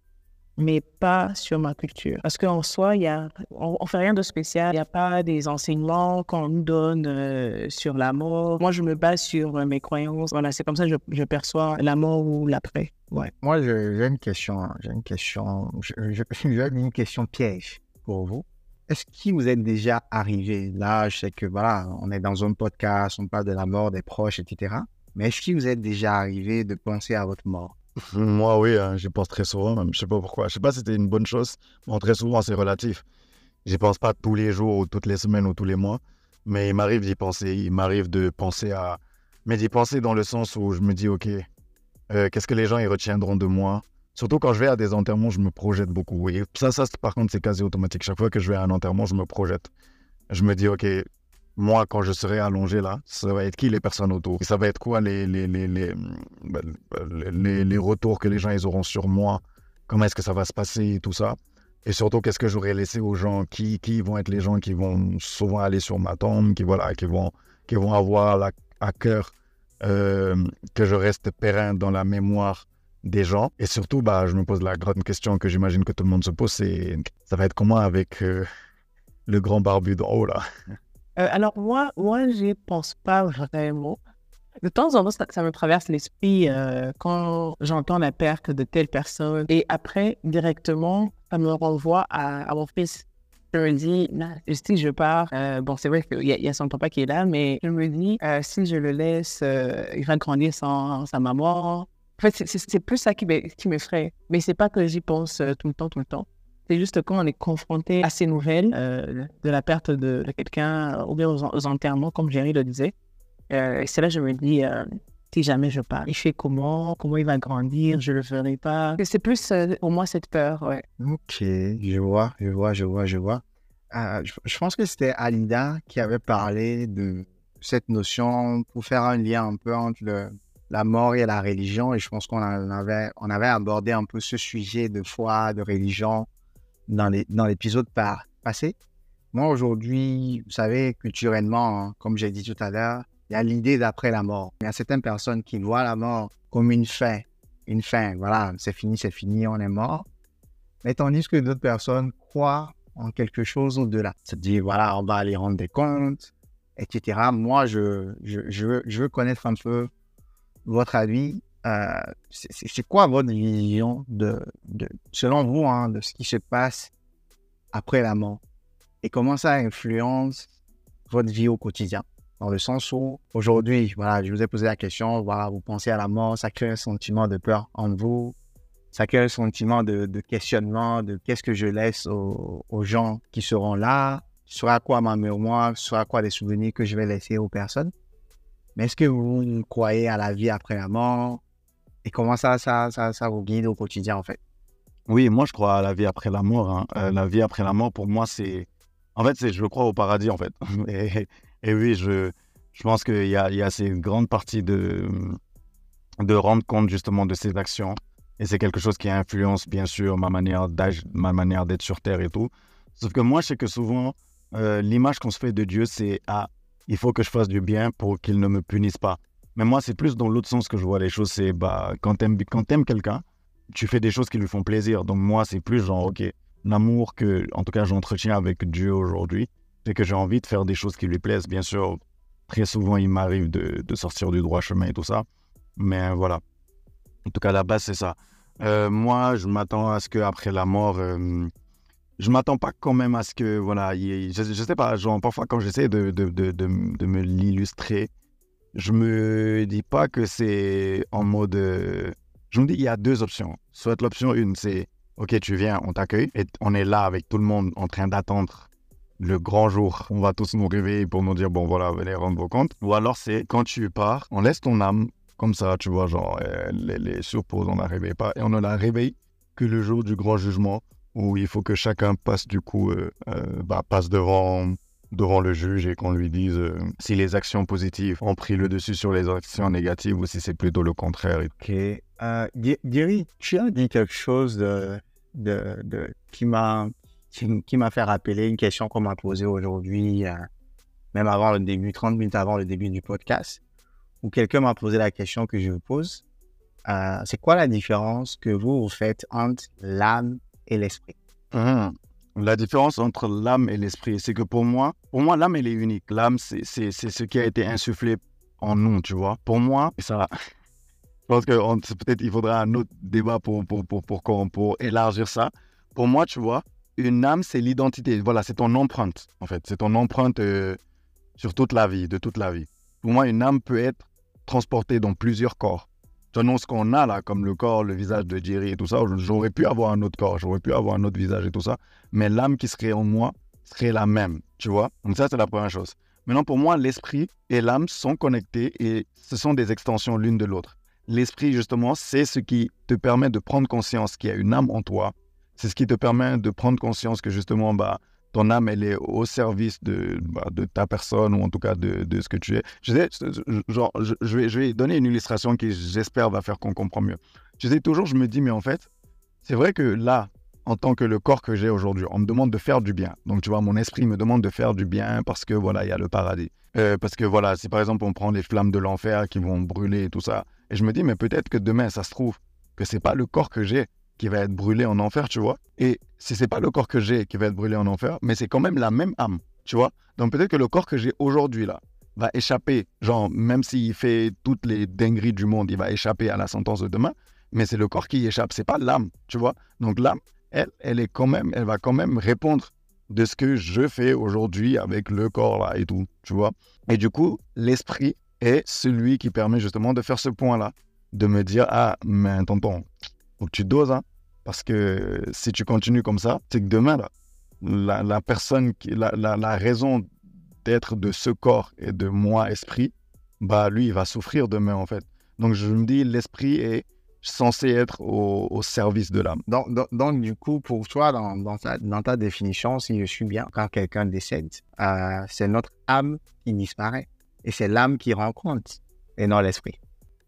Speaker 2: mais pas sur ma culture. Parce qu'en soi, y a, on ne fait rien de spécial. Il n'y a pas des enseignements qu'on nous donne euh, sur la mort. Moi, je me base sur euh, mes croyances. Voilà, c'est comme ça que je, je perçois la mort ou l'après. Ouais.
Speaker 1: Moi, j'ai une question. J'ai une question. J'ai une question piège pour vous. Est-ce qu'il vous est déjà arrivé, là, je sais que voilà, on est dans un podcast, on parle de la mort des proches, etc. Mais est-ce qu'il vous est déjà arrivé de penser à votre mort?
Speaker 3: moi, oui, hein, j'y pense très souvent, même. Je sais pas pourquoi. Je sais pas si c'était une bonne chose. mais très souvent, c'est relatif. J'y pense pas tous les jours ou toutes les semaines ou tous les mois. Mais il m'arrive d'y penser. Il m'arrive de penser à. Mais d'y penser dans le sens où je me dis, OK, euh, qu'est-ce que les gens ils retiendront de moi? Surtout quand je vais à des enterrements, je me projette beaucoup. Et ça, ça par contre, c'est quasi automatique. Chaque fois que je vais à un enterrement, je me projette. Je me dis, OK, moi, quand je serai allongé là, ça va être qui les personnes autour? Ça va être quoi les, les, les, ben, les, les retours que les gens ils auront sur moi? Comment est-ce que ça va se passer et tout ça? Et surtout, qu'est-ce que j'aurais laissé aux gens? Qui, qui vont être les gens qui vont souvent aller sur ma tombe, qui, voilà, qui, vont, qui vont avoir à cœur euh, que je reste périn dans la mémoire des gens. Et surtout, bah, je me pose la grande question que j'imagine que tout le monde se pose, c'est ça va être comment avec euh, le grand barbu d'en haut là?
Speaker 2: Euh, alors, moi, moi je n'y pense pas vraiment. De temps en temps, ça, me traverse l'esprit euh, quand j'entends la perte de telle personne. Et après, directement, ça me renvoie à, mon fils. Je me dis, si je pars, euh, bon, c'est vrai qu'il y, y, a son papa qui est là, mais je me dis, si je le laisse, il va grandir sans sa maman. En fait, c'est plus ça qui m'effraie. Mais c'est pas que j'y pense tout le temps, tout le temps. C'est juste quand on est confronté à ces nouvelles euh, de la perte de, quelqu'un euh, ou bien aux, enterrements, comme Jerry le disait. Euh, c'est là que je me dis, si jamais je pars, il fait comment Comment il va grandir Je le ferai pas. C'est plus pour moi cette peur, ouais.
Speaker 1: Ok, je vois, je vois, je vois, je vois. Je, je, pense que c'était Alida qui avait parlé de cette notion pour faire un lien un peu entre le, la mort et la religion. Et je pense qu'on avait, on avait abordé un peu ce sujet de foi, de religion dans l'épisode passé. Moi, aujourd'hui, vous savez, culturellement, hein, comme j'ai dit tout à l'heure, il y a l'idée d'après la mort. Il y a certaines personnes qui voient la mort comme une fin. Une fin, voilà, c'est fini, c'est fini, on est mort. Mais tandis que d'autres personnes croient en quelque chose au-delà. C'est-à-dire, voilà, on va aller rendre des comptes, etc. Moi, je, je, veux, je veux connaître un peu votre avis euh, c'est quoi votre vision de, selon vous, hein, de ce qui se passe après la mort? Et comment ça influence votre vie au quotidien? Dans le sens où aujourd'hui, voilà, je vous ai posé la question, voilà, vous pensez à la mort, ça crée un sentiment de peur en vous, ça crée un sentiment de, questionnement, de qu'est-ce que je laisse aux, aux, gens qui seront là, sera quoi ma mémoire, sera quoi les souvenirs que je vais laisser aux personnes? Mais est-ce que vous croyez à la vie après la mort? Et comment ça, ça, ça, ça vous guide au quotidien, en fait?
Speaker 3: Oui, moi, je crois à la vie après la mort. Hein. Euh, la vie après la mort, pour moi, c'est En fait, c'est je crois au paradis, en fait. Et, et oui, je, je pense qu'il y a, il y a ces grandes parties de, de rendre compte justement de ces actions. Et c'est quelque chose qui influence, bien sûr, ma manière d'agir, ma manière d'être sur Terre et tout. Sauf que moi, je sais que souvent, euh, l'image qu'on se fait de Dieu, c'est Ah, il faut que je fasse du bien pour qu'il ne me punisse pas. Mais moi, c'est plus dans l'autre sens que je vois les choses. C'est bah, quand tu aimes, quelqu'un, tu fais des choses qui lui font plaisir. Donc moi, c'est plus genre, OK, l'amour que, en tout cas, j'entretiens avec Dieu aujourd'hui, c'est que j'ai envie de faire des choses qui lui plaisent. Bien sûr, très souvent, il m'arrive de, de, sortir du droit chemin et tout ça. Mais voilà. En tout cas, la base, c'est ça. Euh, moi, je m'attends à ce qu'après la mort, euh, je m'attends pas quand même à ce que, voilà, je, je sais pas, genre, parfois quand j'essaie de, de, de, de, me l'illustrer, je me dis pas que c'est en mode. Euh, je me dis, il y a deux options. Soit l'option une, c'est OK, tu viens, on t'accueille, et on est là avec tout le monde en train d'attendre le grand jour. On va tous nous réveiller pour nous dire, bon voilà, venez rendre vos comptes. Ou alors c'est quand tu pars, on laisse ton âme comme ça, tu vois, genre, euh, les, les on la réveille pas. Et on ne la réveille que le jour du grand jugement, où il faut que chacun passe, du coup, euh, bah, passe devant, devant le juge et qu'on lui dise si les actions positives ont pris le dessus sur les actions négatives ou si c'est plutôt le contraire.
Speaker 1: Ok. Euh, tu as dit quelque chose de, de, de qui m'a qui, m'a fait rappeler une question qu'on m'a posée aujourd'hui, même avant le début, 30 minutes avant le début du podcast où quelqu'un m'a posé la question que je vous pose. Euh, c'est quoi la différence que vous, vous faites entre l'âme et l'esprit?
Speaker 3: Hum. La différence entre l'âme et l'esprit, c'est que pour moi, pour moi, l'âme, elle est unique. L'âme, c'est ce qui a été insufflé en nous, tu vois. Pour moi, ça, je pense que peut-être il faudra un autre débat pour, pour, pour, pour, pour élargir ça. Pour moi, tu vois, une âme, c'est l'identité. Voilà, c'est ton empreinte, en fait. C'est ton empreinte euh, sur toute la vie, de toute la vie. Pour moi, une âme peut être transporté dans plusieurs corps. Selon ce qu'on a là, comme le corps, le visage de Jerry et tout ça, j'aurais pu avoir un autre corps, j'aurais pu avoir un autre visage et tout ça, mais l'âme qui serait en moi serait la même, tu vois. Donc ça, c'est la première chose. Maintenant, pour moi, l'esprit et l'âme sont connectés et ce sont des extensions l'une de l'autre. L'esprit, justement, c'est ce qui te permet de prendre conscience qu'il y a une âme en toi. C'est ce qui te permet de prendre conscience que, justement, bah, ton âme, elle est au service de, bah, de ta personne ou en tout cas de, ce que tu es. Je, genre, je, vais, je vais donner une illustration qui, j'espère, va faire qu'on comprend mieux. Je sais, toujours, je me dis, mais en fait, c'est vrai que là, en tant que le corps que j'ai aujourd'hui, on me demande de faire du bien. Donc, tu vois, mon esprit me demande de faire du bien parce que, voilà, il y a le paradis. Euh, parce que, voilà, si par exemple, on prend les flammes de l'enfer qui vont brûler et tout ça, et je me dis, mais peut-être que demain, ça se trouve que c'est pas le corps que j'ai qui va être brûlé en enfer, tu vois. Et si c'est pas le corps que j'ai qui va être brûlé en enfer, mais c'est quand même la même âme, tu vois. Donc peut-être que le corps que j'ai aujourd'hui là va échapper, genre même s'il fait toutes les dingueries du monde, il va échapper à la sentence de demain, mais c'est le corps qui échappe, c'est pas l'âme, tu vois. Donc l'âme, elle, elle est quand même, elle va quand même répondre de ce que je fais aujourd'hui avec le corps là et tout, tu vois. Et du coup, l'esprit est celui qui permet justement de faire ce point là, de me dire ah mais tonton, faut que tu doses hein parce que si tu continues comme ça, c'est que demain, la, la, personne, qui, la, la, raison d'être de ce corps et de moi, esprit, bah lui, il va souffrir demain, en fait. Donc, je me dis, l'esprit est censé être au, service de l'âme.
Speaker 1: Donc, du coup, pour toi, dans, dans, ta, dans, ta, définition, si je suis bien, quand quelqu'un décède, euh, c'est notre âme qui disparaît. Et c'est l'âme qui rend compte, et non l'esprit.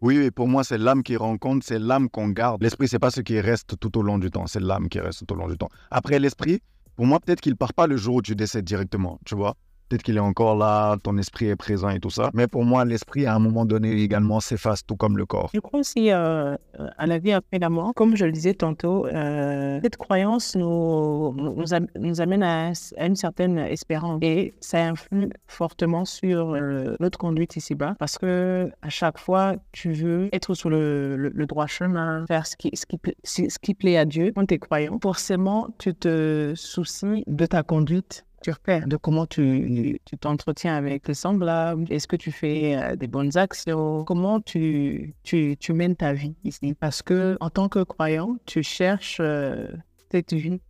Speaker 3: Oui, pour moi, c'est l'âme qui rend compte, c'est l'âme qu'on garde. L'esprit, c'est pas ce qui reste tout au long du temps, c'est l'âme qui reste tout au long du temps. Après, l'esprit, pour moi, peut-être qu'il part pas le jour où tu décèdes directement, tu vois. Peut-être qu'il est encore là, ton esprit est présent et tout ça. Mais pour moi, l'esprit, à un moment donné, également s'efface, tout comme le corps.
Speaker 2: Je crois aussi euh, à la vie après la mort. Comme je le disais tantôt, euh, cette croyance nous, nous, amène à, une certaine espérance. Et ça influe fortement sur euh, notre conduite ici-bas. Parce que à chaque fois, tu veux être sur le, droit chemin, faire ce, qui, ce qui plaît à Dieu quand tu es croyant. Forcément, tu te soucies de ta conduite de comment tu t'entretiens avec les semblables, est-ce que tu fais euh, des bonnes actions, comment tu, tu, tu, mènes ta vie ici? Parce que en tant que croyant, tu cherches euh, cette vie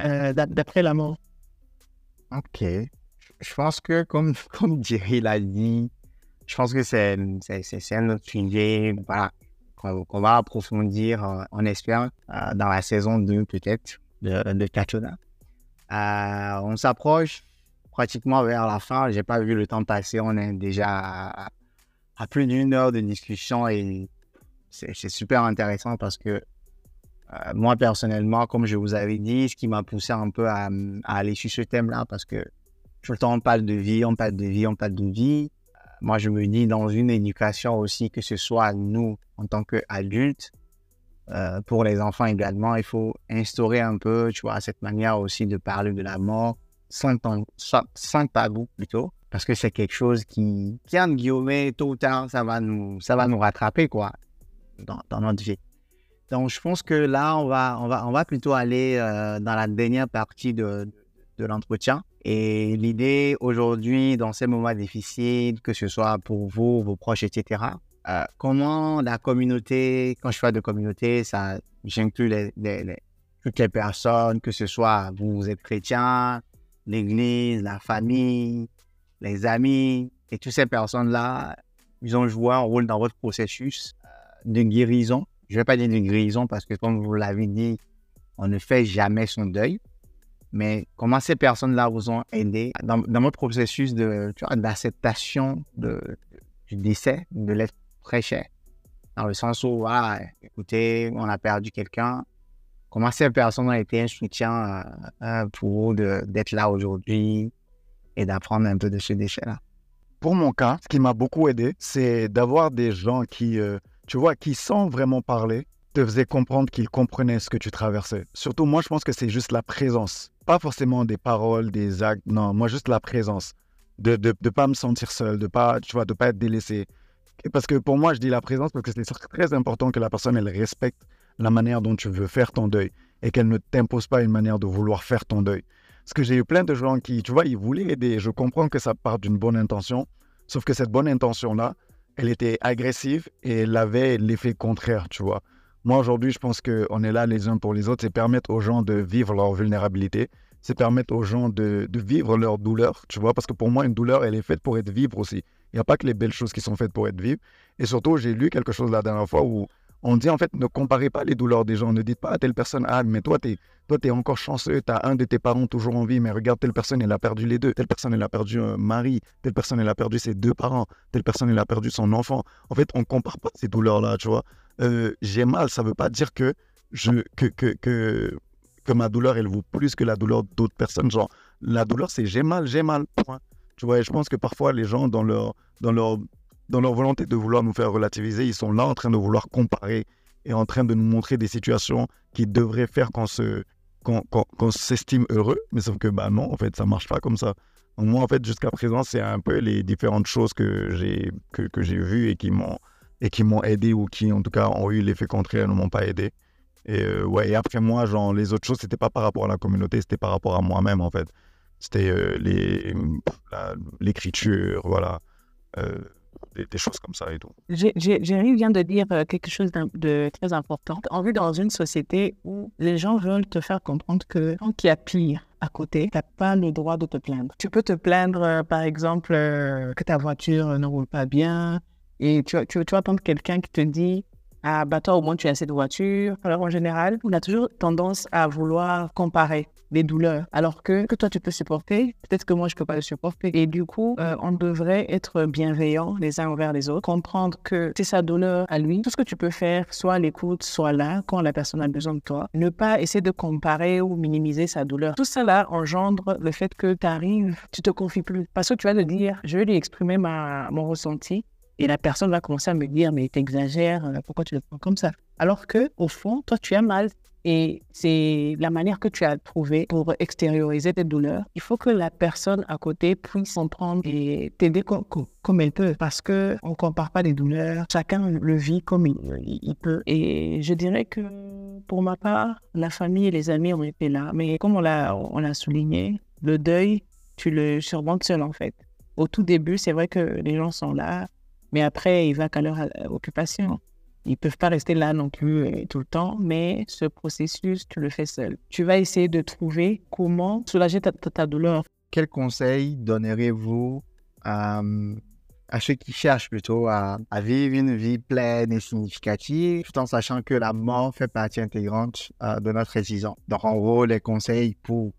Speaker 2: euh, d'après la mort.
Speaker 1: Ok. Je pense que, comme, comme Jerry l'a dit, je pense que c'est un autre sujet voilà, qu'on va approfondir, on espère, dans la saison 2 peut-être de, de. Euh, on s'approche pratiquement vers la fin. J'ai pas vu le temps passer. On est déjà à, à plus d'une heure de discussion et c'est super intéressant parce que euh, moi, personnellement, comme je vous avais dit, ce qui m'a poussé un peu à, aller sur ce thème-là, parce que tout le temps, on parle de vie, on parle de vie, on parle de vie. Euh, moi, je me dis, dans une éducation aussi, que ce soit nous, en tant qu'adultes, euh, pour les enfants également, il faut instaurer un peu, tu vois, cette manière aussi de parler de la mort, sans, sans tabou plutôt, parce que c'est quelque chose qui, qui, en guillemets, tôt ou tard, ça va nous, ça va nous rattraper, quoi, dans, notre vie. Donc, je pense que là, on va, on va, on va plutôt aller euh, dans la dernière partie de, l'entretien. Et l'idée aujourd'hui, dans ces moments difficiles, que ce soit pour vous, vos proches, etc., euh, comment la communauté, quand je parle de communauté, ça j'inclus toutes les personnes, que ce soit vous, êtes chrétien, l'église, la famille, les amis, et toutes ces personnes-là, ils ont joué un rôle dans votre processus euh, de guérison je ne vais pas dire de guérison parce que, comme vous l'avez dit, on ne fait jamais son deuil. Mais comment ces personnes-là vous ont aidé dans, dans votre processus d'acceptation de, du décès de l'être très cher Dans le sens où, ah, écoutez, on a perdu quelqu'un. Comment ces personnes ont été un soutien euh, euh, pour vous d'être là aujourd'hui et d'apprendre un peu de ce déchet-là?
Speaker 3: Pour mon cas, ce qui m'a beaucoup aidé, c'est d'avoir des gens qui. Euh, tu vois, qui sans vraiment parler, te faisait comprendre qu'ils comprenaient ce que tu traversais. Surtout, moi, je pense que c'est juste la présence. Pas forcément des paroles, des actes, non, moi, juste la présence. De ne pas me sentir seul, de pas, pas être délaissé. Parce que pour moi, je dis la présence parce que c'est très important que la personne, elle respecte la manière dont tu veux faire ton deuil et qu'elle ne t'impose pas une manière de vouloir faire ton deuil. Parce que j'ai eu plein de gens qui, tu vois, ils voulaient aider. Je comprends que ça part d'une bonne intention, sauf que cette bonne intention-là, elle était agressive et elle avait l'effet contraire, tu vois. Moi, aujourd'hui, je pense qu'on est là les uns pour les autres. C'est permettre aux gens de vivre leur vulnérabilité. C'est permettre aux gens de, vivre leur douleur, tu vois. Parce que pour moi, une douleur, elle est faite pour être vivre aussi. Il n'y a pas que les belles choses qui sont faites pour être vives. Et surtout, j'ai lu quelque chose la dernière fois où on dit en fait, ne comparez pas les douleurs des gens. Ne dites pas à telle personne, ah, mais toi, tu es, es encore chanceux, tu as un de tes parents toujours en vie, mais regarde, telle personne, elle a perdu les deux. Telle personne, elle a perdu un mari. Telle personne, elle a perdu ses deux parents. Telle personne, elle a perdu son enfant. En fait, on ne compare pas ces douleurs-là, tu vois. Euh, j'ai mal, ça ne veut pas dire que, je, que, que, que, que ma douleur, elle vaut plus que la douleur d'autres personnes. Genre, la douleur, c'est j'ai mal, j'ai mal, point. Tu vois, je pense que parfois, les gens, dans leur, dans leur dans leur volonté de vouloir nous faire relativiser, ils sont là en train de vouloir comparer et en train de nous montrer des situations qui devraient faire qu'on se qu'on s'estime heureux, mais sauf que bah non, en fait, ça marche pas comme ça. moi, en fait, jusqu'à présent, c'est un peu les différentes choses que j'ai que, que j'ai vues et qui m'ont et qui m'ont aidé ou qui, en tout cas, ont eu l'effet contraire, ne m'ont pas aidé. Et euh, ouais, après moi, genre, les autres choses, c'était pas par rapport à la communauté, c'était par rapport à moi-même, en fait. C'était euh, les l'écriture, voilà. Euh, des, choses comme ça et tout.
Speaker 2: Jerry vient de dire euh, quelque chose de très important. On vit dans une société où les gens veulent te faire comprendre que quand il y a pire à côté, tu n'as pas le droit de te plaindre. Tu peux te plaindre, euh, par exemple, que ta voiture ne roule pas bien et tu, tu, tu vas entendre quelqu'un qui te dit ah, bah toi, au moins, tu as cette voiture. Alors, en général, on a toujours tendance à vouloir comparer les douleurs, alors que, que toi, tu peux supporter, peut-être que moi, je ne peux pas le supporter. Et du coup, euh, on devrait être bienveillants les uns envers les autres, comprendre que c'est sa douleur à lui. Tout ce que tu peux faire, soit l'écoute, soit là, quand la personne a besoin de toi. Ne pas essayer de comparer ou minimiser sa douleur. Tout cela engendre le fait que tu arrives, tu te confies plus. Parce que tu vas te dire, je vais lui exprimer ma, mon ressenti et la personne va commencer à me dire, mais t'exagères, euh, pourquoi tu le prends comme ça? Alors que, au fond, toi, tu as mal. Et c'est la manière que tu as trouvé pour extérioriser tes douleurs. Il faut que la personne à côté puisse comprendre et t'aider comme, elle peut. Parce qu'on ne compare pas les douleurs. Chacun le vit comme il, peut. Et je dirais que pour ma part, la famille et les amis ont été là. Mais comme on l'a, on souligné, le deuil, tu le surmontes seul en fait. Au tout début, c'est vrai que les gens sont là, mais après, il va qu'à leur euh, occupation. Ils peuvent pas rester là non plus euh, tout le temps, mais ce processus, tu le fais seul. Tu vas essayer de trouver comment soulager ta, douleur.
Speaker 1: Quel conseil donnerez-vous à, ceux qui cherchent plutôt à, vivre une vie pleine et significative, tout en sachant que la mort fait partie intégrante euh, de notre existence? Donc, en gros, les conseils pour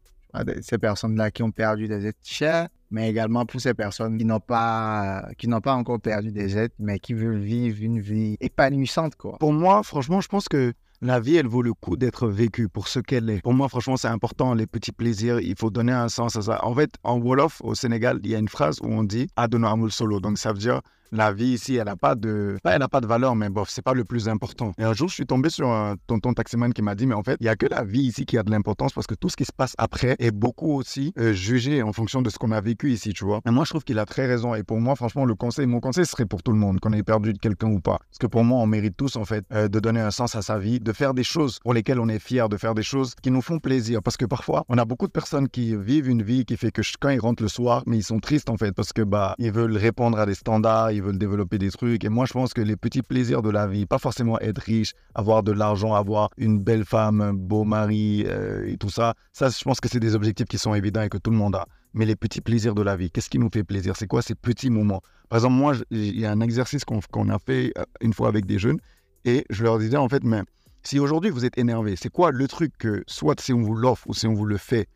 Speaker 1: Ces personnes-là qui ont perdu des êtres chers, mais également pour ces personnes qui n'ont pas, qui n'ont pas encore perdu des êtres, mais qui veulent vivre une vie épanouissante, quoi.
Speaker 3: Pour moi, franchement, je pense que la vie, elle vaut le coup d'être vécue pour ce qu'elle est. Pour moi, franchement, c'est important, les petits plaisirs, il faut donner un sens à ça. En fait, en Wolof, au Sénégal, il y a une phrase où on dit Adono Amul Solo. Donc, ça veut dire la vie ici, elle n'a pas de, elle a pas de valeur, mais bof, c'est pas le plus important. Et un jour, je suis tombé sur un tonton taximan qui m'a dit, mais en fait, il y a que la vie ici qui a de l'importance parce que tout ce qui se passe après est beaucoup aussi euh, jugé en fonction de ce qu'on a vécu ici, tu vois. Et moi, je trouve qu'il a très raison. Et pour moi, franchement, le conseil, mon conseil serait pour tout le monde, qu'on ait perdu quelqu'un ou pas. Parce que pour moi, on mérite tous, en fait, euh, de donner un sens à sa vie, de faire des choses pour lesquelles on est fier, de faire des choses qui nous font plaisir. Parce que parfois, on a beaucoup de personnes qui vivent une vie qui fait que quand ils rentrent le soir, mais ils sont tristes, en fait, parce que, bah, ils veulent répondre à des standards, ils veulent développer des et moi, je pense que les petits plaisirs de la vie, pas forcément être riche, avoir de l'argent, avoir une belle femme, un beau mari euh, et tout ça, ça, je pense que c'est des objectifs qui sont évidents et que tout le monde a. Mais les petits plaisirs de la vie, qu'est-ce qui nous fait plaisir? C'est quoi ces petits moments? Par exemple, moi, il y a un exercice qu'on a fait euh, une fois avec des jeunes et je leur disais en fait, mais si aujourd'hui vous êtes énervé, c'est quoi le truc que soit si on vous l'offre ou si on vous le fait,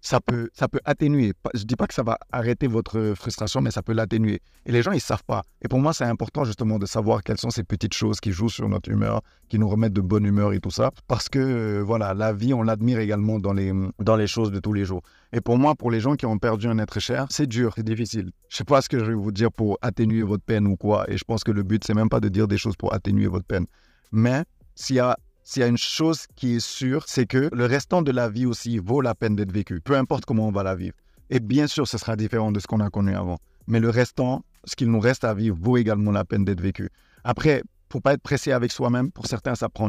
Speaker 3: ça peut, ça peut atténuer. Je ne dis pas que ça va arrêter votre frustration, mais ça peut l'atténuer. Et les gens, ils ne savent pas. Et pour moi, c'est important justement de savoir quelles sont ces petites choses qui jouent sur notre humeur, qui nous remettent de bonne humeur et tout ça. Parce que, euh, voilà, la vie, on l'admire également dans les, dans les choses de tous les jours. Et pour moi, pour les gens qui ont perdu un être cher, c'est dur, c'est difficile. Je ne sais pas ce que je vais vous dire pour atténuer votre peine ou quoi. Et je pense que le but, c'est même pas de dire des choses pour atténuer votre peine. Mais s'il y a s'il y a une chose qui est sûre, c'est que le restant de la vie aussi vaut la peine d'être vécu, peu importe comment on va la vivre. Et bien sûr, ce sera différent de ce qu'on a connu avant. Mais le restant, ce qu'il nous reste à vivre, vaut également la peine d'être vécu. Après, faut pas être pressé avec soi-même. Pour certains, ça prend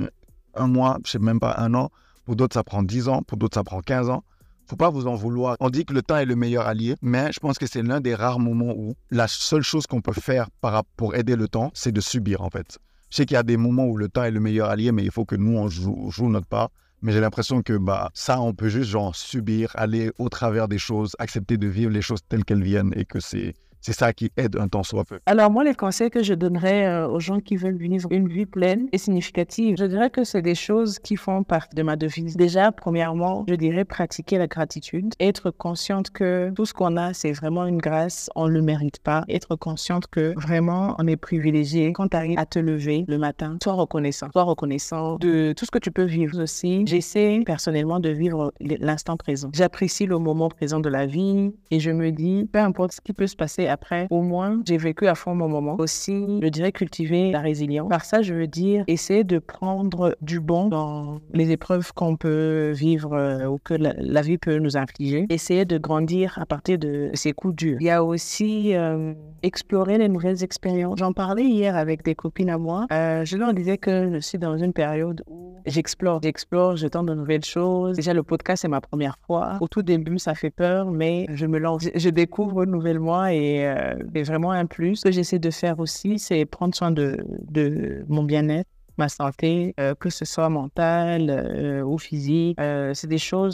Speaker 3: un mois, je sais même pas un an. Pour d'autres, ça prend 10 ans. Pour d'autres, ça prend 15 ans. Faut pas vous en vouloir. On dit que le temps est le meilleur allié, mais je pense que c'est l'un des rares moments où la seule chose qu'on peut faire pour aider le temps, c'est de subir en fait. Je sais qu'il y a des moments où le temps est le meilleur allié, mais il faut que nous, on joue, notre part. Mais j'ai l'impression que bah, ça, on peut juste genre subir, aller au travers des choses, accepter de vivre les choses telles qu'elles viennent et que c'est c'est ça qui aide un temps soit peu.
Speaker 2: Alors moi, les conseils que je donnerais euh, aux gens qui veulent vivre une vie pleine et significative, je dirais que c'est des choses qui font partie de ma devise. Déjà, premièrement, je dirais pratiquer la gratitude, être consciente que tout ce qu'on a, c'est vraiment une grâce, on ne le mérite pas. Être consciente que vraiment, on est privilégié. Quand tu arrives à te lever le matin, sois reconnaissant. Sois reconnaissant de tout ce que tu peux vivre aussi. J'essaie personnellement de vivre l'instant présent. J'apprécie le moment présent de la vie et je me dis, peu importe ce qui peut se passer après, au moins, j'ai vécu à fond mon moment. Aussi, je dirais cultiver la résilience. Par ça, je veux dire essayer de prendre du bon dans les épreuves qu'on peut vivre euh, ou que la, vie peut nous infliger. Essayer de grandir à partir de ces coups durs. Il y a aussi euh, explorer les nouvelles expériences. J'en parlais hier avec des copines à moi. Euh, je leur disais que je suis dans une période où j'explore, j'explore, je de nouvelles choses. Déjà, le podcast, c'est ma première fois. Au tout début, ça fait peur, mais je me lance, je découvre une nouvelle moi et euh, vraiment un plus. Ce que j'essaie de faire aussi, c'est prendre soin de mon bien-être ma santé, euh, que ce soit mentale euh, ou physique. Euh, c'est des choses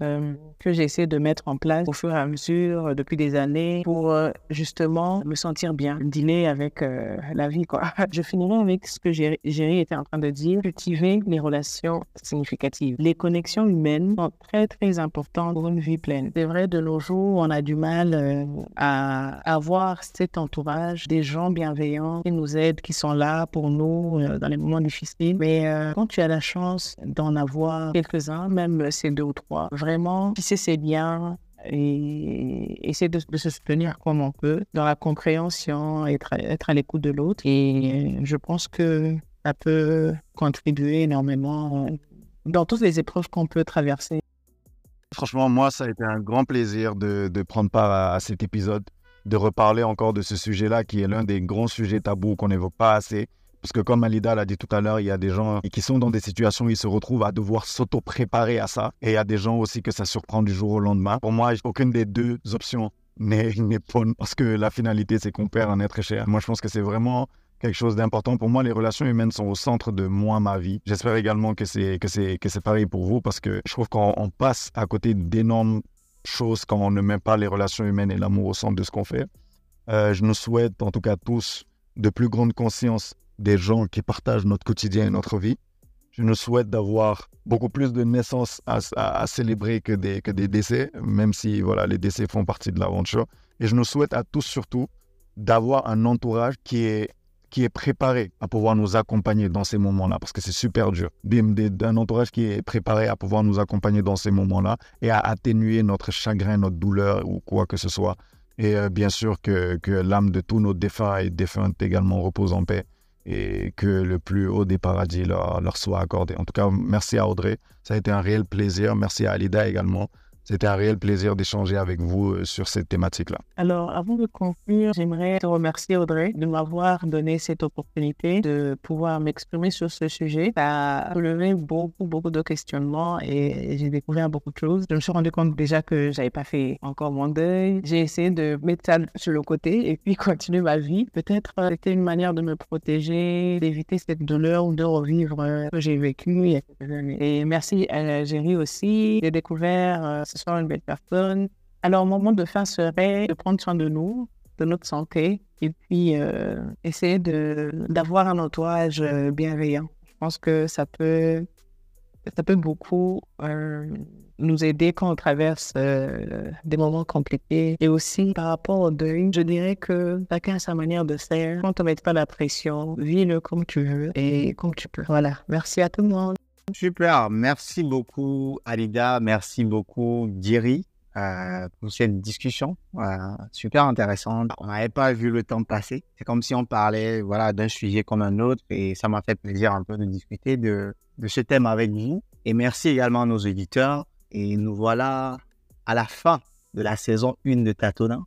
Speaker 2: que j'essaie de mettre en place au fur et à mesure depuis des années pour justement me sentir bien, dîner avec la vie. Je finirai avec ce que Géry était en train de dire, cultiver les relations significatives. Les connexions humaines sont très, très importantes pour une vie pleine. C'est vrai, de nos jours, on a du mal à avoir cet entourage, des gens bienveillants qui nous aident, qui sont là pour nous dans les moments difficiles mais euh, quand tu as la chance d'en avoir quelques-uns, même c'est deux ou trois, vraiment, tisser c'est bien et essayer de, se soutenir comme on peut dans la compréhension, être, être à l'écoute de l'autre. Et je pense que ça peut contribuer énormément dans toutes les épreuves qu'on peut traverser.
Speaker 3: Franchement, moi, ça a été un grand plaisir de, de prendre part à, à, cet épisode, de reparler encore de ce sujet-là qui est l'un des grands sujets tabous qu'on n'évoque pas assez. Parce que comme Alida l'a dit tout à l'heure, il y a des gens qui sont dans des situations où ils se retrouvent à devoir s'auto-préparer à ça. Et il y a des gens aussi que ça surprend du jour au lendemain. Pour moi, aucune des deux options n'est bonne parce que la finalité, c'est qu'on perd un être cher. Moi, je pense que c'est vraiment quelque chose d'important. Pour moi, les relations humaines sont au centre de moi, ma vie. J'espère également que c'est pareil pour vous parce que je trouve qu'on passe à côté d'énormes choses quand on ne met pas les relations humaines et l'amour au centre de ce qu'on fait. Euh, je nous souhaite en tout cas tous de plus grande conscience des gens qui partagent notre quotidien et notre vie. Je nous souhaite d'avoir beaucoup plus de naissances à, célébrer que des, décès, même si voilà, les décès font partie de l'aventure. Et je nous souhaite à tous surtout d'avoir un entourage qui est, qui est préparé à pouvoir nous accompagner dans ces moments-là, parce que c'est super dur. D'un entourage qui est préparé à pouvoir nous accompagner dans ces moments-là et à atténuer notre chagrin, notre douleur ou quoi que ce soit. Et euh, bien sûr que, que l'âme de tous nos défunts et défuntes également repose en paix et que le plus haut des paradis leur, soit accordé. En tout cas, merci à Audrey. Ça a été un réel plaisir. Merci à Alida également. C'était un réel plaisir d'échanger avec vous euh, sur cette thématique-là.
Speaker 2: Alors, avant de conclure, j'aimerais te remercier, Audrey, de m'avoir donné cette opportunité de pouvoir m'exprimer sur ce sujet. Ça a soulevé beaucoup, beaucoup de questionnements et j'ai découvert beaucoup de choses. Je me suis rendu compte déjà que j'avais pas fait encore mon deuil. J'ai essayé de mettre ça sur le côté et puis continuer ma vie. Peut-être euh, c'était une manière de me protéger, d'éviter cette douleur ou de revivre euh, ce que j'ai vécu il y a quelques années. Et merci à Géry aussi. J'ai découvert soit une belle personne. Alors, mon moment de fin serait de prendre soin de nous, de notre santé, et puis euh, essayer d'avoir un entourage euh, bienveillant. Je pense que ça peut, ça peut beaucoup euh, nous aider quand on traverse des moments compliqués. Et aussi, par rapport au deuil, je dirais que chacun a sa manière de faire. Quand on ne met pas la pression, vis-le comme tu veux et comme tu peux. Voilà. Merci à tout le monde.
Speaker 1: Super, merci beaucoup Alida, merci beaucoup Diri euh, pour cette discussion, super intéressante. On n'avait pas vu le temps passer. C'est comme si on parlait voilà d'un sujet comme un autre et ça m'a fait plaisir un peu de discuter de, de ce thème avec vous. Et merci également à nos éditeurs. Et nous voilà à la fin de la saison 1 de Tatona,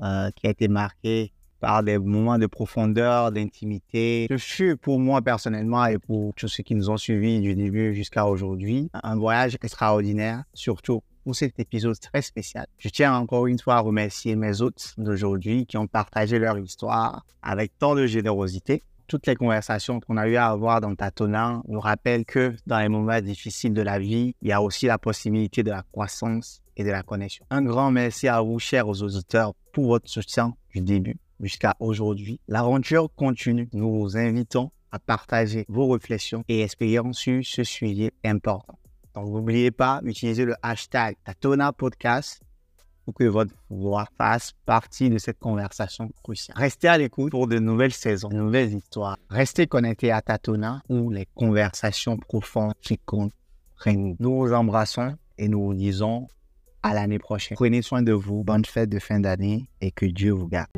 Speaker 1: euh, qui a été marquée par des moments de profondeur, d'intimité. Ce fut pour moi personnellement et pour tous ceux qui nous ont suivis du début jusqu'à aujourd'hui un voyage extraordinaire, surtout pour cet épisode très spécial. Je tiens encore une fois à remercier mes hôtes d'aujourd'hui qui ont partagé leur histoire avec tant de générosité. Toutes les conversations qu'on a eu à avoir dans Tatona nous rappellent que dans les moments difficiles de la vie, il y a aussi la possibilité de la croissance et de la connexion. Un grand merci à vous, chers auditeurs, pour votre soutien du début jusqu'à aujourd'hui. L'aventure continue. Nous vous invitons à partager vos réflexions et expériences sur ce sujet important. Donc, n'oubliez pas d'utiliser le hashtag Tatona Podcast pour que votre voix fasse partie de cette conversation cruciale. Restez à l'écoute pour de nouvelles saisons, de nouvelles histoires. Restez connectés à Tatona où les conversations profondes qui comptent Nous vous embrassons et nous vous disons à l'année prochaine. Prenez soin de vous, bonne fête de fin d'année et que Dieu vous garde.